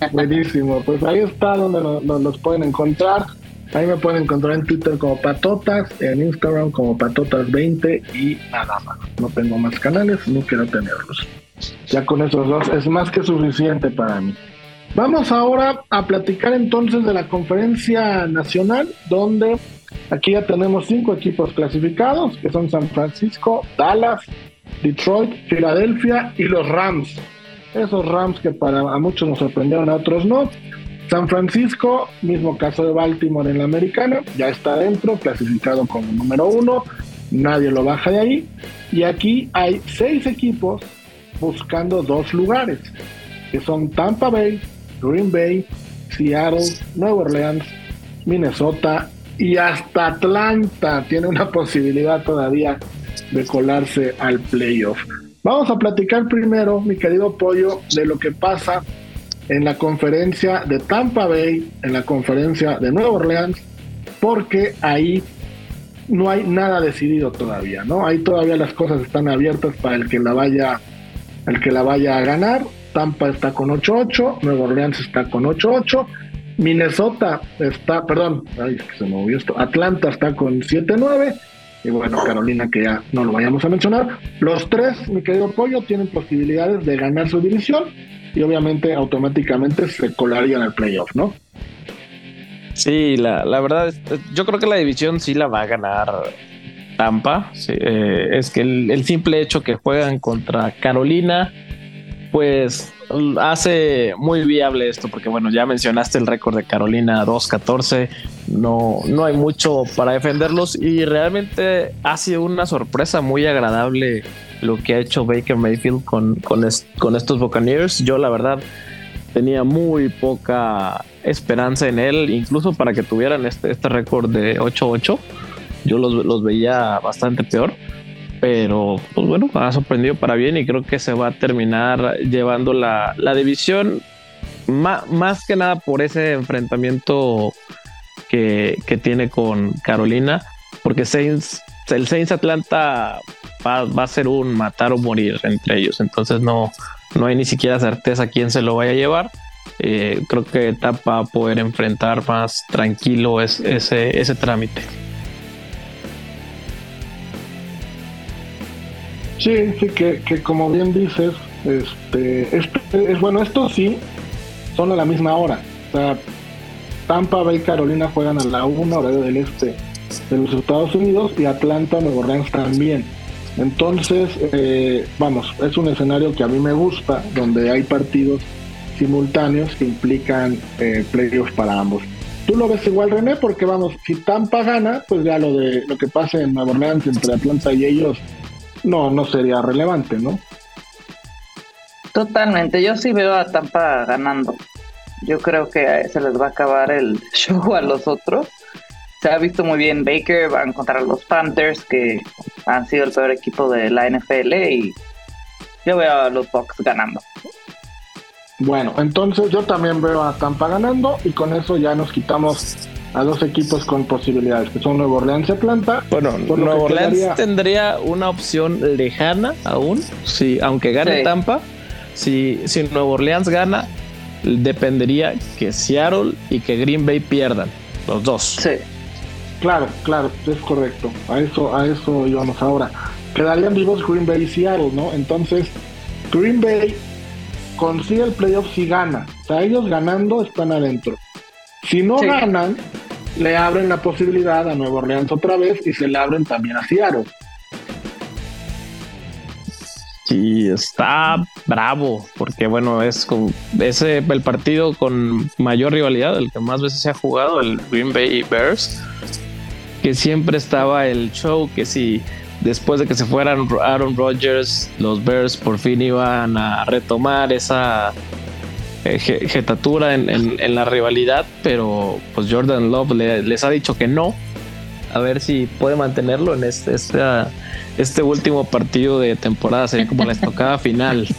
Speaker 3: Buenísimo, pues ahí está donde nos, pueden encontrar. Ahí me pueden encontrar en Twitter como Patotas, en Instagram como Patotas20 y nada más. No tengo más canales, no quiero tenerlos. Ya con esos dos es más que suficiente para mí. Vamos ahora a platicar entonces de la conferencia nacional, donde aquí ya tenemos cinco equipos clasificados, que son San Francisco, Dallas, Detroit, Filadelfia y los Rams. Esos Rams que para a muchos nos sorprendieron, a otros no. San Francisco, mismo caso de Baltimore en la americana, ya está dentro, clasificado como número uno, nadie lo baja de ahí. Y aquí hay seis equipos buscando dos lugares, que son Tampa Bay, Green Bay, Seattle, Nueva Orleans, Minnesota y hasta Atlanta tiene una posibilidad todavía de colarse al playoff. Vamos a platicar primero, mi querido Pollo, de lo que pasa en la conferencia de Tampa Bay, en la conferencia de Nueva Orleans, porque ahí no hay nada decidido todavía, ¿no? Ahí todavía las cosas están abiertas para el que la vaya, el que la vaya a ganar. Tampa está con 8-8, Nueva Orleans está con 8-8, Minnesota está, perdón, ay, se movió esto, Atlanta está con 7-9 y bueno, Carolina, que ya no lo vayamos a mencionar. Los tres, mi querido Pollo, tienen posibilidades de ganar su división. y obviamente automáticamente se colarían al playoff, ¿no?
Speaker 4: Sí, la, la verdad, yo creo que la división sí la va a ganar Tampa. Eh, es que el, simple hecho que juegan contra Carolina, pues hace muy viable esto, porque bueno, ya mencionaste el récord de Carolina 2-14, no, no hay mucho para defenderlos y realmente ha sido una sorpresa muy agradable lo que ha hecho Baker Mayfield con, con, estos Buccaneers. Yo la verdad tenía muy poca esperanza en él, incluso para que tuvieran este, este récord de 8-8. Yo los, los, veía bastante peor, pero pues bueno, ha sorprendido para bien y creo que se va a terminar llevando la, la división más, más, que nada por ese enfrentamiento que, que tiene con Carolina, porque Saints, el Saints Atlanta va, va, a ser un matar o morir entre ellos, entonces no, no hay ni siquiera certeza quién se lo vaya a llevar. Eh, creo que Tampa va a poder enfrentar más tranquilo ese, ese trámite.
Speaker 3: Sí, sí, que, que como bien dices, este, es bueno, estos sí son a la misma hora. O sea, Tampa Bay y Carolina juegan a la 1 hora del este de los Estados Unidos y Atlanta, Nueva Orleans también. Entonces, eh, vamos, es un escenario que a mí me gusta, donde hay partidos simultáneos que implican eh, playoffs para ambos. Tú lo ves igual, René, porque vamos, si Tampa gana, pues ya lo de lo que pase en Nueva Orleans entre Atlanta y ellos, no, no sería relevante, ¿no?
Speaker 5: Totalmente, yo sí veo a Tampa ganando. Yo creo que se les va a acabar el show a los otros se ha visto muy bien Baker, va a encontrar a los Panthers, que han sido el peor equipo de la NFL, y yo veo a los Bucks ganando.
Speaker 3: Bueno, entonces yo también veo a Tampa ganando, y con eso ya nos quitamos a dos equipos con posibilidades, que son Nuevo Orleans y Atlanta.
Speaker 4: Bueno, Nuevo Orleans tendría una opción lejana aún, si, aunque gane Tampa, si, si Nuevo Orleans gana, dependería que Seattle y que Green Bay pierdan, los dos.
Speaker 5: Sí.
Speaker 3: Claro, claro, es correcto. A eso, a eso íbamos ahora. Quedarían vivos Green Bay y Seattle, ¿no? Entonces, Green Bay consigue el playoff si gana. O sea, ellos ganando están adentro. Si no ganan, le abren la posibilidad a Nueva Orleans otra vez y se le abren también a Seattle.
Speaker 4: Sí, está bravo, porque bueno, es con ese el partido con mayor rivalidad, el que más veces se ha jugado, el Green Bay Bears que siempre estaba el show que si después de que se fueran Aaron Rodgers, los Bears por fin iban a retomar esa eh, jetatura en, la rivalidad, pero pues Jordan Love les ha dicho que no. A ver si puede mantenerlo en este, este, este último partido de temporada, sería como la estocada final.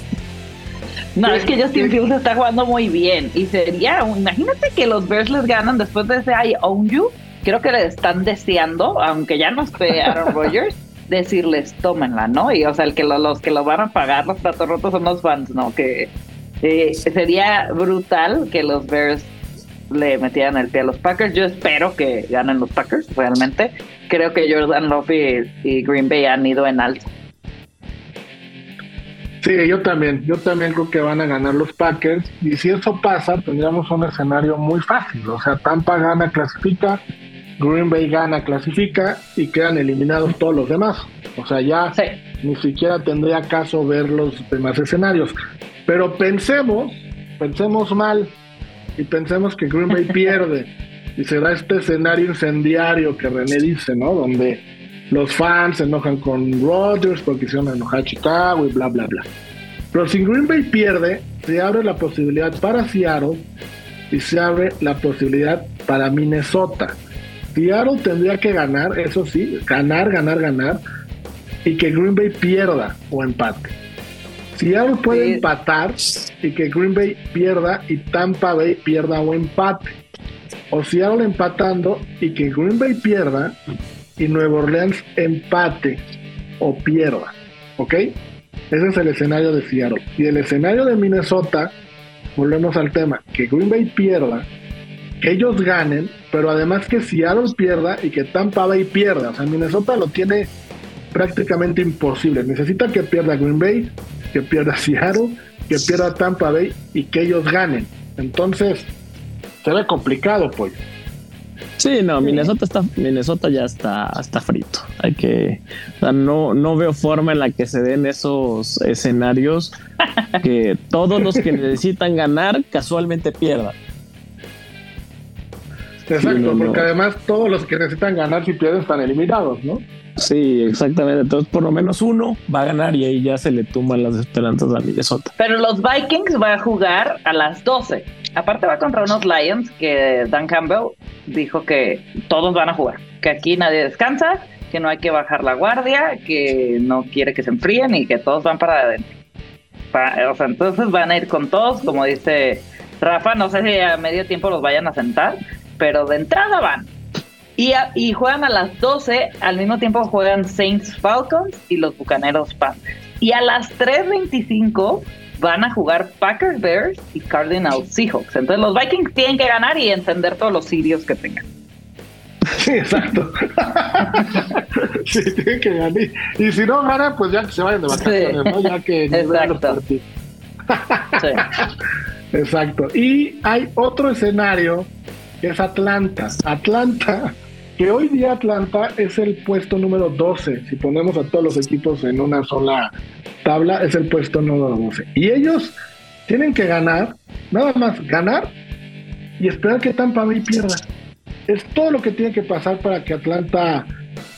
Speaker 5: No, es que Justin Fields está jugando muy bien y sería, imagínate que los Bears les ganan después de ese I own you creo que le están deseando, aunque ya no esté Aaron Rodgers, decirles tómenla, ¿no? Y o sea, el que los que lo van a pagar los platos rotos son los fans, ¿no? Que eh, sería brutal que los Bears le metieran el pie a los Packers. Yo espero que ganen los Packers, realmente. Creo que Jordan Love y, Green Bay han ido en alto.
Speaker 3: Sí, yo también, yo también creo que van a ganar los Packers y si eso pasa tendríamos un escenario muy fácil, o sea, Tampa gana, clasifica, Green Bay gana, clasifica y quedan eliminados todos los demás. O sea, ya ni siquiera tendría caso ver los demás escenarios. Pero pensemos, pensemos mal y pensemos que Green Bay pierde y se da este escenario incendiario que René dice, ¿no? Donde los fans se enojan con Rodgers porque hicieron enojar a Chicago y bla, bla, bla. Pero si Green Bay pierde, se abre la posibilidad para Seattle y se abre la posibilidad para Minnesota. Seattle tendría que ganar, eso sí, ganar, ganar, ganar, y que Green Bay pierda o empate. Seattle puede empatar y que Green Bay pierda y Tampa Bay pierda o empate. O Seattle empatando y que Green Bay pierda y Nueva Orleans empate o pierda. ¿Ok? Ese es el escenario de Seattle. Y el escenario de Minnesota, volvemos al tema, que Green Bay pierda que ellos ganen, pero además que Seattle pierda y que Tampa Bay pierda. O sea, Minnesota lo tiene prácticamente imposible. Necesita que pierda Green Bay, que pierda Seattle que pierda Tampa Bay y que ellos ganen. Entonces, se ve complicado, pues.
Speaker 4: Sí, no, Minnesota está, Minnesota ya está, está frito. Hay que, no, no veo forma en la que se den esos escenarios que todos los que necesitan ganar casualmente pierdan.
Speaker 3: Exacto, porque además todos los que necesitan ganar si pierden están eliminados, ¿no?
Speaker 4: Sí, exactamente. Entonces, por lo menos uno va a ganar y ahí ya se le tumban las esperanzas a Minnesota.
Speaker 5: Pero los Vikings van a jugar a las 12. Aparte va contra unos Lions que Dan Campbell dijo que todos van a jugar, que aquí nadie descansa, que no hay que bajar la guardia, que no quiere que se enfríen y que todos van para adentro. o sea, entonces van a ir con todos, como dice Rafa, no sé si a medio tiempo los vayan a sentar, pero de entrada van. Y, y juegan a las 12, al mismo tiempo juegan Saints Falcons y los Bucaneros Panthers. Y a las 3.25 van a jugar Packers Bears y Cardinals Seahawks. Entonces los Vikings tienen que ganar y encender todos los sirios que tengan.
Speaker 3: Sí, exacto. sí, tienen que ganar. Y si no ganan, pues ya que se vayan de vacaciones, ¿no? Ya que exacto. sí. Exacto. Y hay otro escenario que es Atlanta. Atlanta, que hoy día Atlanta es el puesto número 12. Si ponemos a todos los equipos en una sola tabla, es el puesto número 12. Y ellos tienen que ganar, nada más ganar y esperar que Tampa Bay pierda. Es todo lo que tiene que pasar para que Atlanta,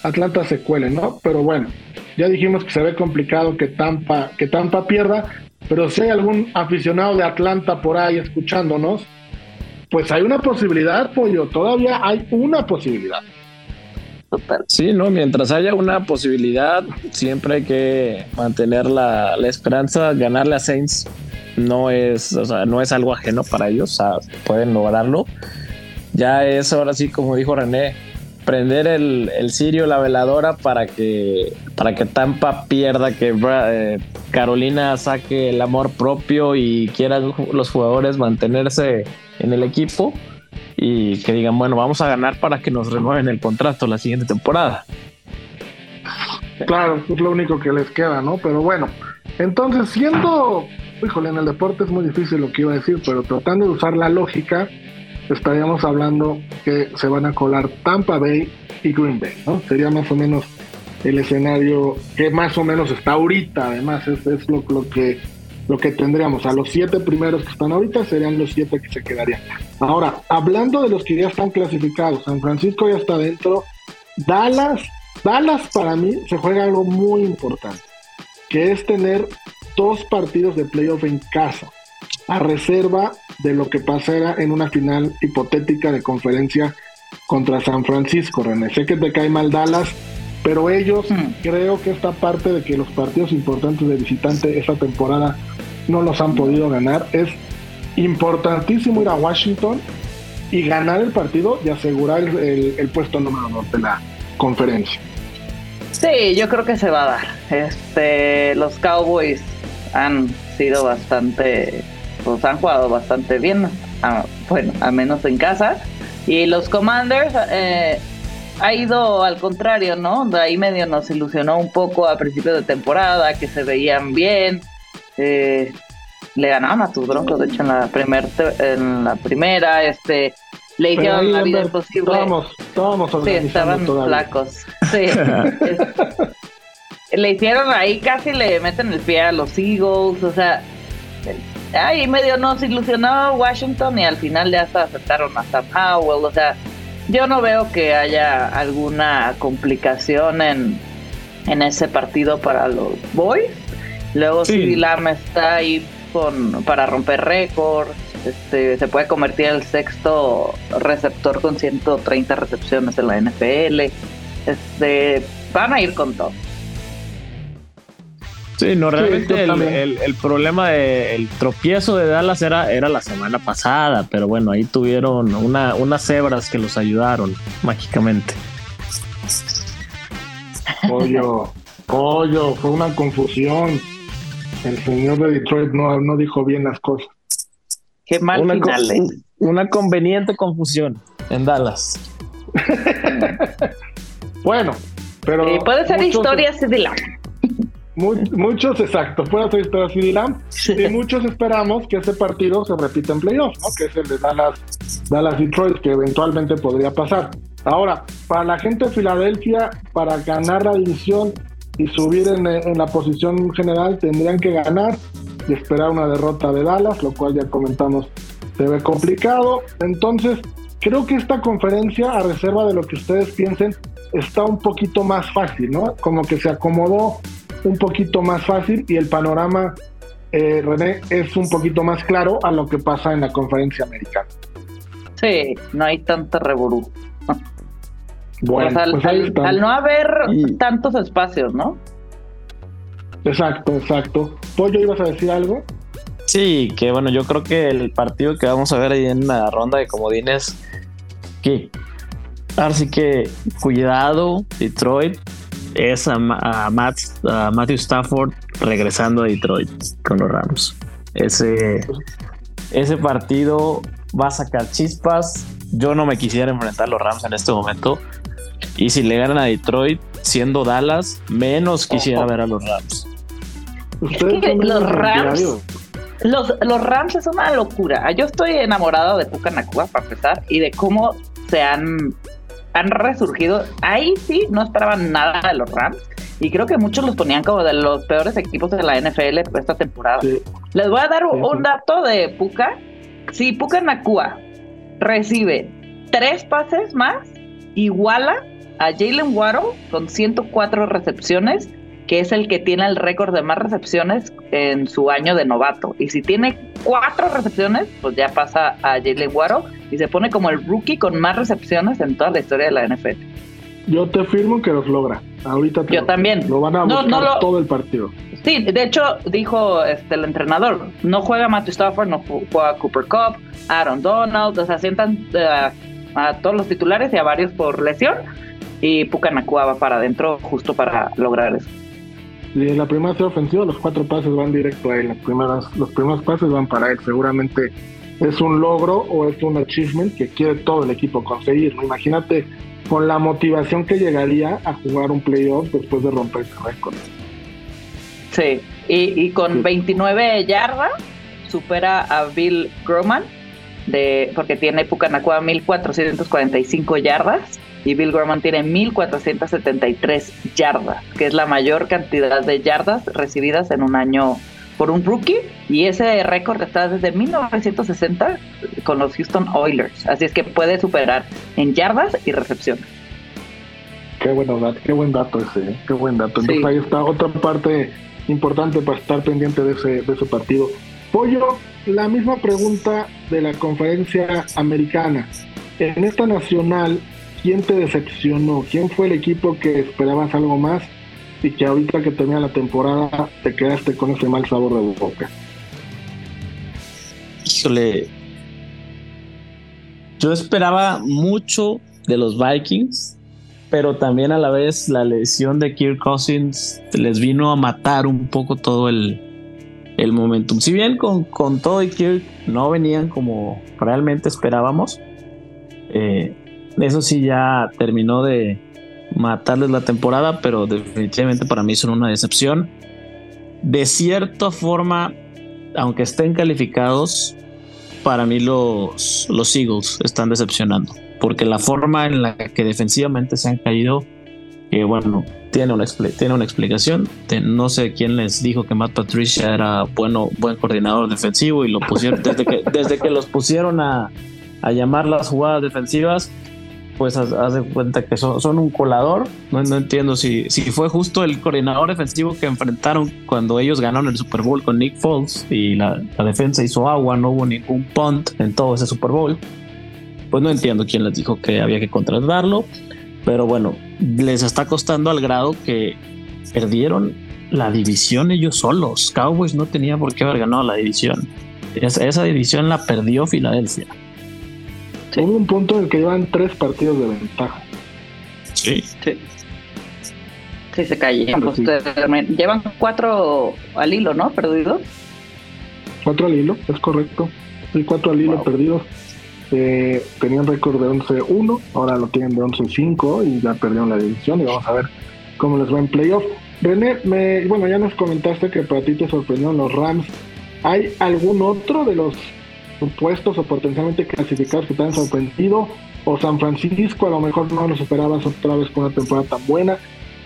Speaker 3: Atlanta se cuele, ¿no? Pero bueno, ya dijimos que se ve complicado que Tampa, que Tampa pierda, pero si hay algún aficionado de Atlanta por ahí escuchándonos, pues hay una posibilidad, pollo, todavía hay una posibilidad.
Speaker 4: Sí, no, mientras haya una posibilidad, siempre hay que mantener la, esperanza, ganarle a Saints no es, o sea, no es algo ajeno para ellos, o sea, pueden lograrlo. Ya es ahora sí, como dijo René, prender el, el cirio, la veladora para que, para que Tampa pierda, que eh, Carolina saque el amor propio y quieran los jugadores mantenerse en el equipo y que digan, bueno, vamos a ganar para que nos renueven el contrato la siguiente temporada.
Speaker 3: Claro, es lo único que les queda, ¿no? Pero bueno, entonces siendo, híjole, en el deporte es muy difícil lo que iba a decir, pero tratando de usar la lógica, estaríamos hablando que se van a colar Tampa Bay y Green Bay, ¿no? Sería más o menos el escenario que más o menos está ahorita, además, es, es lo, que lo que tendríamos. A los siete primeros que están ahorita serían los siete que se quedarían. Ahora, hablando de los que ya están clasificados, San Francisco ya está dentro. Dallas, Dallas para mí se juega algo muy importante, que es tener dos partidos de playoff en casa a reserva de lo que pasara en una final hipotética de conferencia contra San Francisco, René. Sé que te cae mal Dallas, pero ellos mm. creo que esta parte de que los partidos importantes de visitante esta temporada no los han podido ganar. Es importantísimo ir a Washington y ganar el partido y asegurar el, puesto número dos de la conferencia.
Speaker 5: Sí, yo creo que se va a dar. Este, los Cowboys han sido bastante pues han jugado bastante bien, bueno, a menos en casa. Y los Commanders eh, ha ido al contrario, ¿no? De ahí medio nos ilusionó un poco a principio de temporada, que se veían bien. Eh, le ganaron a tus broncos, de hecho, en la, primer en la primera, este, le hicieron la vida imposible.
Speaker 3: Estábamos,
Speaker 5: sí, estaban flacos. Sí. le hicieron ahí, casi le meten el pie a los Eagles, o sea, ahí medio nos ilusionó Washington y al final ya hasta aceptaron a Sam Howell. O sea, yo no veo que haya alguna complicación en, en ese partido para los Boys. Luego si Lam está ahí con, para romper récords. Este, se puede convertir en el sexto receptor con 130 recepciones en la NFL. Este, van a ir con todo.
Speaker 4: Sí, no, realmente el, problema del tropiezo de Dallas era, era la semana pasada, pero bueno, ahí tuvieron una, unas cebras que los ayudaron mágicamente.
Speaker 3: Pollo, pollo, fue una confusión. El señor de Detroit no, no dijo bien las cosas.
Speaker 5: Qué mal
Speaker 4: una,
Speaker 5: final, ¿eh?
Speaker 4: una conveniente confusión en Dallas.
Speaker 3: bueno, pero.
Speaker 5: puede ser historia así de la
Speaker 3: muchos, exacto, puede ser historia así dirán. Y muchos esperamos que ese partido se repita en playoffs, ¿no? Que es el de Dallas, Dallas Detroit, que eventualmente podría pasar. Ahora, para la gente de Filadelfia, para ganar la división y subir en, en la posición general, tendrían que ganar y esperar una derrota de Dallas, lo cual ya comentamos se ve complicado. Entonces, creo que esta conferencia, a reserva de lo que ustedes piensen, está un poquito más fácil, ¿no? Como que se acomodó un poquito más fácil y el panorama, eh, René, es un poquito más claro a lo que pasa en la conferencia americana.
Speaker 5: Sí, no hay tanta revolú. Bueno, pues al, no haber tantos espacios, ¿no?
Speaker 3: Exacto, exacto. Pollo, ¿ibas a decir algo?
Speaker 4: Sí, que bueno, yo creo que el partido que vamos a ver ahí en la ronda de comodines, que así que cuidado, Detroit, es a, Matthew Stafford regresando a Detroit con los Rams. Ese, ese partido va a sacar chispas. Yo no me quisiera enfrentar a los Rams en este momento. Y si le ganan a Detroit, siendo Dallas, menos quisiera ver a los Rams.
Speaker 5: los Rams. Los, los Rams es una locura. Yo estoy enamorado de Puka Nakua, para empezar, y de cómo se han han resurgido. Ahí sí no esperaban nada de los Rams. Y creo que muchos los ponían como de los peores equipos de la NFL esta temporada. Les voy a dar un dato de Puka. Si Puka Nakua recibe tres pases más, iguala a Jalen Waddle con 104 recepciones que es el que tiene el récord de más recepciones en su año de novato. Y si tiene cuatro recepciones, pues ya pasa a Jalen Guaro y se pone como el rookie con más recepciones en toda la historia de la NFL.
Speaker 3: Yo te firmo que los logra. Ahorita
Speaker 5: Yo también.
Speaker 3: Lo van a buscar todo el partido.
Speaker 5: Sí, de hecho dijo este el entrenador, no juega Matthew Stafford, no juega Cooper Cup, Aaron Donald, o sea, sientan eh, a todos los titulares y a varios por lesión y Pucanacua va para adentro justo para lograr eso.
Speaker 3: Y en la primera serie ofensiva los cuatro pases van directo a él, las primeras, los primeros pases van para él. Seguramente es un logro o es un achievement que quiere todo el equipo conseguir. Imagínate con la motivación que llegaría a jugar un playoff después de romper ese récord.
Speaker 5: Sí, y, con 29 yardas supera a Bill Groman, de, porque tiene Pucanacua 1445 yardas y Bill Gorman tiene 1.473 yardas, que es la mayor cantidad de yardas recibidas en un año por un rookie y ese récord está desde 1960 con los Houston Oilers, así es que puede superar en yardas y recepciones.
Speaker 3: Qué, bueno, qué buen dato ese, ¿eh? qué buen dato. Entonces ahí está otra parte importante para estar pendiente de ese, de ese partido. Pollo, la misma pregunta de la conferencia americana. En esta nacional, ¿quién te decepcionó? ¿Quién fue el equipo que esperabas algo más y que ahorita que termina la temporada te quedaste con ese mal sabor de boca?
Speaker 4: Híjole, yo esperaba mucho de los Vikings, pero también a la vez la lesión de Kirk Cousins les vino a matar un poco todo el, el momentum. Si bien con, con todo y Kirk no venían como realmente esperábamos, eh, eso sí ya terminó de matarles la temporada, pero definitivamente para mí son una decepción. De cierta forma, aunque estén calificados, para mí los, los Eagles están decepcionando, porque la forma en la que defensivamente se han caído, que bueno, tiene una, tiene una explicación. no sé quién les dijo que Matt Patricia era bueno, buen coordinador defensivo y lo pusieron desde que, desde que los pusieron a, a llamar las jugadas defensivas pues haz, cuenta que son, un colador. No, entiendo si, fue justo el coordinador defensivo que enfrentaron cuando ellos ganaron el Super Bowl con Nick Foles y la, defensa hizo agua, no hubo ningún punt en todo ese Super Bowl. Pues no entiendo quién les dijo que había que contratarlo, pero bueno, les está costando al grado que perdieron la división ellos solos. Cowboys no tenía por qué haber ganado la división. esa división la perdió Filadelfia.
Speaker 3: Hubo un punto en el que llevan tres partidos de ventaja.
Speaker 4: Sí.
Speaker 5: Sí. Sí, se cayeron. Pues, llevan cuatro al hilo, ¿no? Perdidos.
Speaker 3: Cuatro al hilo, es correcto. Sí, cuatro al hilo perdidos. Eh, tenían récord de 11-1, ahora lo tienen de 11-5 y ya perdieron la división y vamos a ver cómo les va en playoff. René, me, bueno, ya nos comentaste que para ti te sorprendieron los Rams. ¿Hay algún otro de los supuestos o potencialmente clasificados que te han sorprendido? ¿O San Francisco a lo mejor no los esperabas otra vez con una temporada tan buena?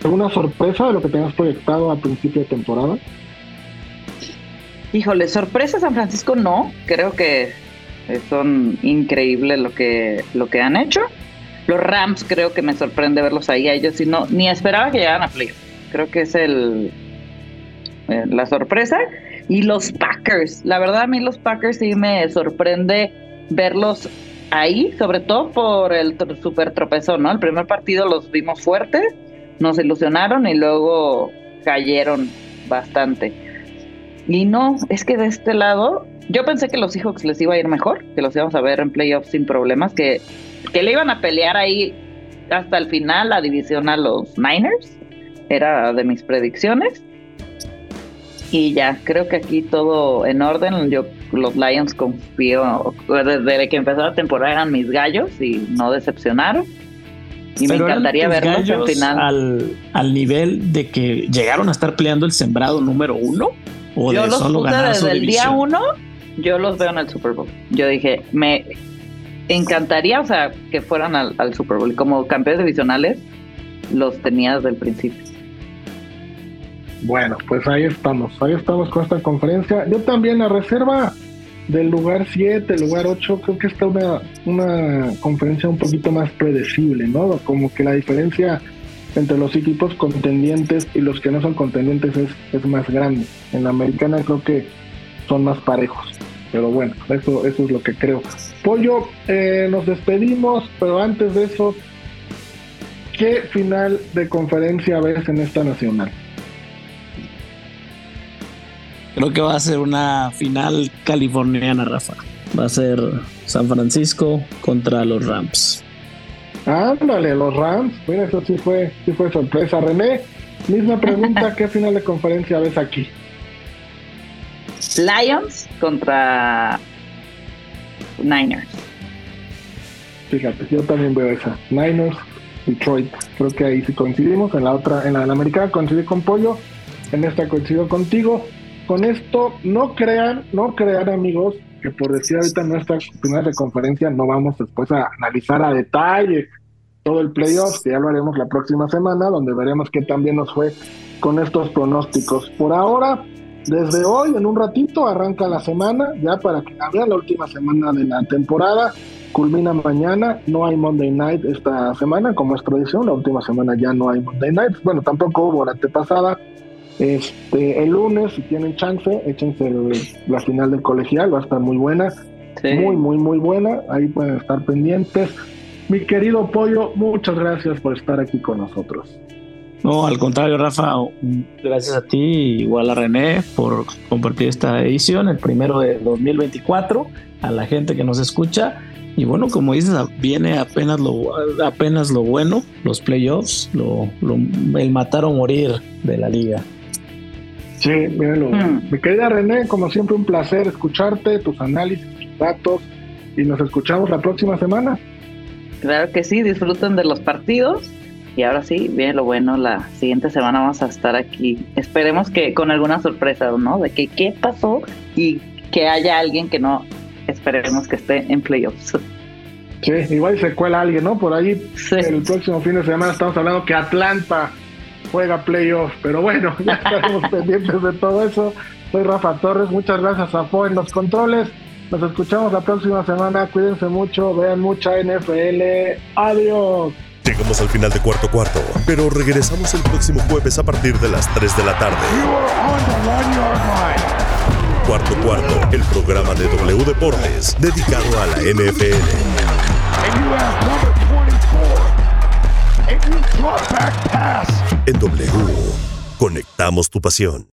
Speaker 3: ¿Alguna sorpresa de lo que tenías proyectado a principio de temporada?
Speaker 5: Híjole, sorpresa San Francisco no. Creo que son increíbles lo que, lo que han hecho. Los Rams creo que me sorprende verlos ahí a ellos, no, ni esperaba que llegaran a playoff. Creo que es el eh, la sorpresa. Y los Packers, la verdad a mí los Packers sí me sorprende verlos ahí, sobre todo por el super tropezón, ¿no? El primer partido los vimos fuertes, nos ilusionaron y luego cayeron bastante. Y no, es que de este lado, yo pensé que los Seahawks les iba a ir mejor, que los íbamos a ver en playoffs sin problemas, que, que le iban a pelear ahí hasta el final la división a los Niners. Era de mis predicciones. Y ya, creo que aquí todo en orden. Yo, los Lions confío, desde que empezó la temporada eran mis gallos y no decepcionaron. Y me encantaría verlos al final.
Speaker 4: Al, al nivel de que llegaron a estar peleando el sembrado número uno
Speaker 5: yo los puse desde el día uno, yo los veo en el Super Bowl. Yo dije, me encantaría, o sea, que fueran al, Super Bowl. Y como campeones divisionales, los tenía desde el principio.
Speaker 3: Bueno, pues ahí estamos, ahí estamos con esta conferencia. Yo también la reserva del lugar 7, lugar 8, creo que está una, una conferencia un poquito más predecible, ¿no? Como que la diferencia entre los equipos contendientes y los que no son contendientes es, es más grande. En la americana creo que son más parejos. Pero bueno, eso, eso es lo que creo. Pollo, eh, nos despedimos, pero antes de eso, ¿qué final de conferencia ves en esta nacional?
Speaker 4: Creo que va a ser una final californiana, Rafa. Va a ser San Francisco contra los Rams.
Speaker 3: Ándale, los Rams. Mira, eso sí fue, sí fue sorpresa. René, misma pregunta, ¿qué final de conferencia ves aquí?
Speaker 5: Lions contra Niners.
Speaker 3: Fíjate, yo también veo esa. Niners, Detroit. Creo que ahí sí coincidimos. En la otra, en la, americana coincidí con Pollo. En esta coincido contigo. Con esto, no crean, no crean amigos, que por decir ahorita nuestra final de conferencia no vamos después a analizar a detalle todo el playoff, que ya lo haremos la próxima semana, donde veremos qué también nos fue con estos pronósticos. Por ahora, desde hoy, en un ratito, arranca la semana, ya para que vean la última semana de la temporada. Culmina mañana, no hay Monday Night esta semana, como es tradición, la última semana ya no hay Monday Night. Bueno, tampoco hubo la antepasada. Este, el lunes, si tienen chance, échense la final del colegial, va a estar muy buena. Muy, muy, muy buena. Ahí pueden estar pendientes. Mi querido Pollo, muchas gracias por estar aquí con nosotros.
Speaker 4: No, al contrario, Rafa, gracias a ti, igual a René, por compartir esta edición, el primero de 2024, a la gente que nos escucha. Y bueno, como dices, viene apenas lo, apenas lo bueno, los playoffs, lo, el matar o morir de la liga.
Speaker 3: Sí, míralo. Hmm. Mi querida René, como siempre, un placer escucharte, tus análisis, tus datos, y nos escuchamos la próxima semana.
Speaker 5: Claro que sí, disfruten de los partidos. Y ahora sí, viene lo bueno, la siguiente semana vamos a estar aquí. Esperemos que con alguna sorpresa, ¿no? De que qué pasó y que haya alguien que no esperemos que esté en playoffs.
Speaker 3: Sí, igual se cuela alguien, ¿no? Por ahí el próximo fin de semana estamos hablando que Atlanta juega playoffs, pero bueno, ya estaremos pendientes de todo eso. Soy Rafa Torres, muchas gracias a Fo en los controles. Nos escuchamos la próxima semana. Cuídense mucho, vean mucha NFL. Adiós.
Speaker 1: Llegamos al final de cuarto cuarto, pero regresamos el próximo jueves a partir de las 3 de la tarde. Cuarto cuarto, el programa de W Deportes dedicado a la NFL. En W, conectamos tu pasión.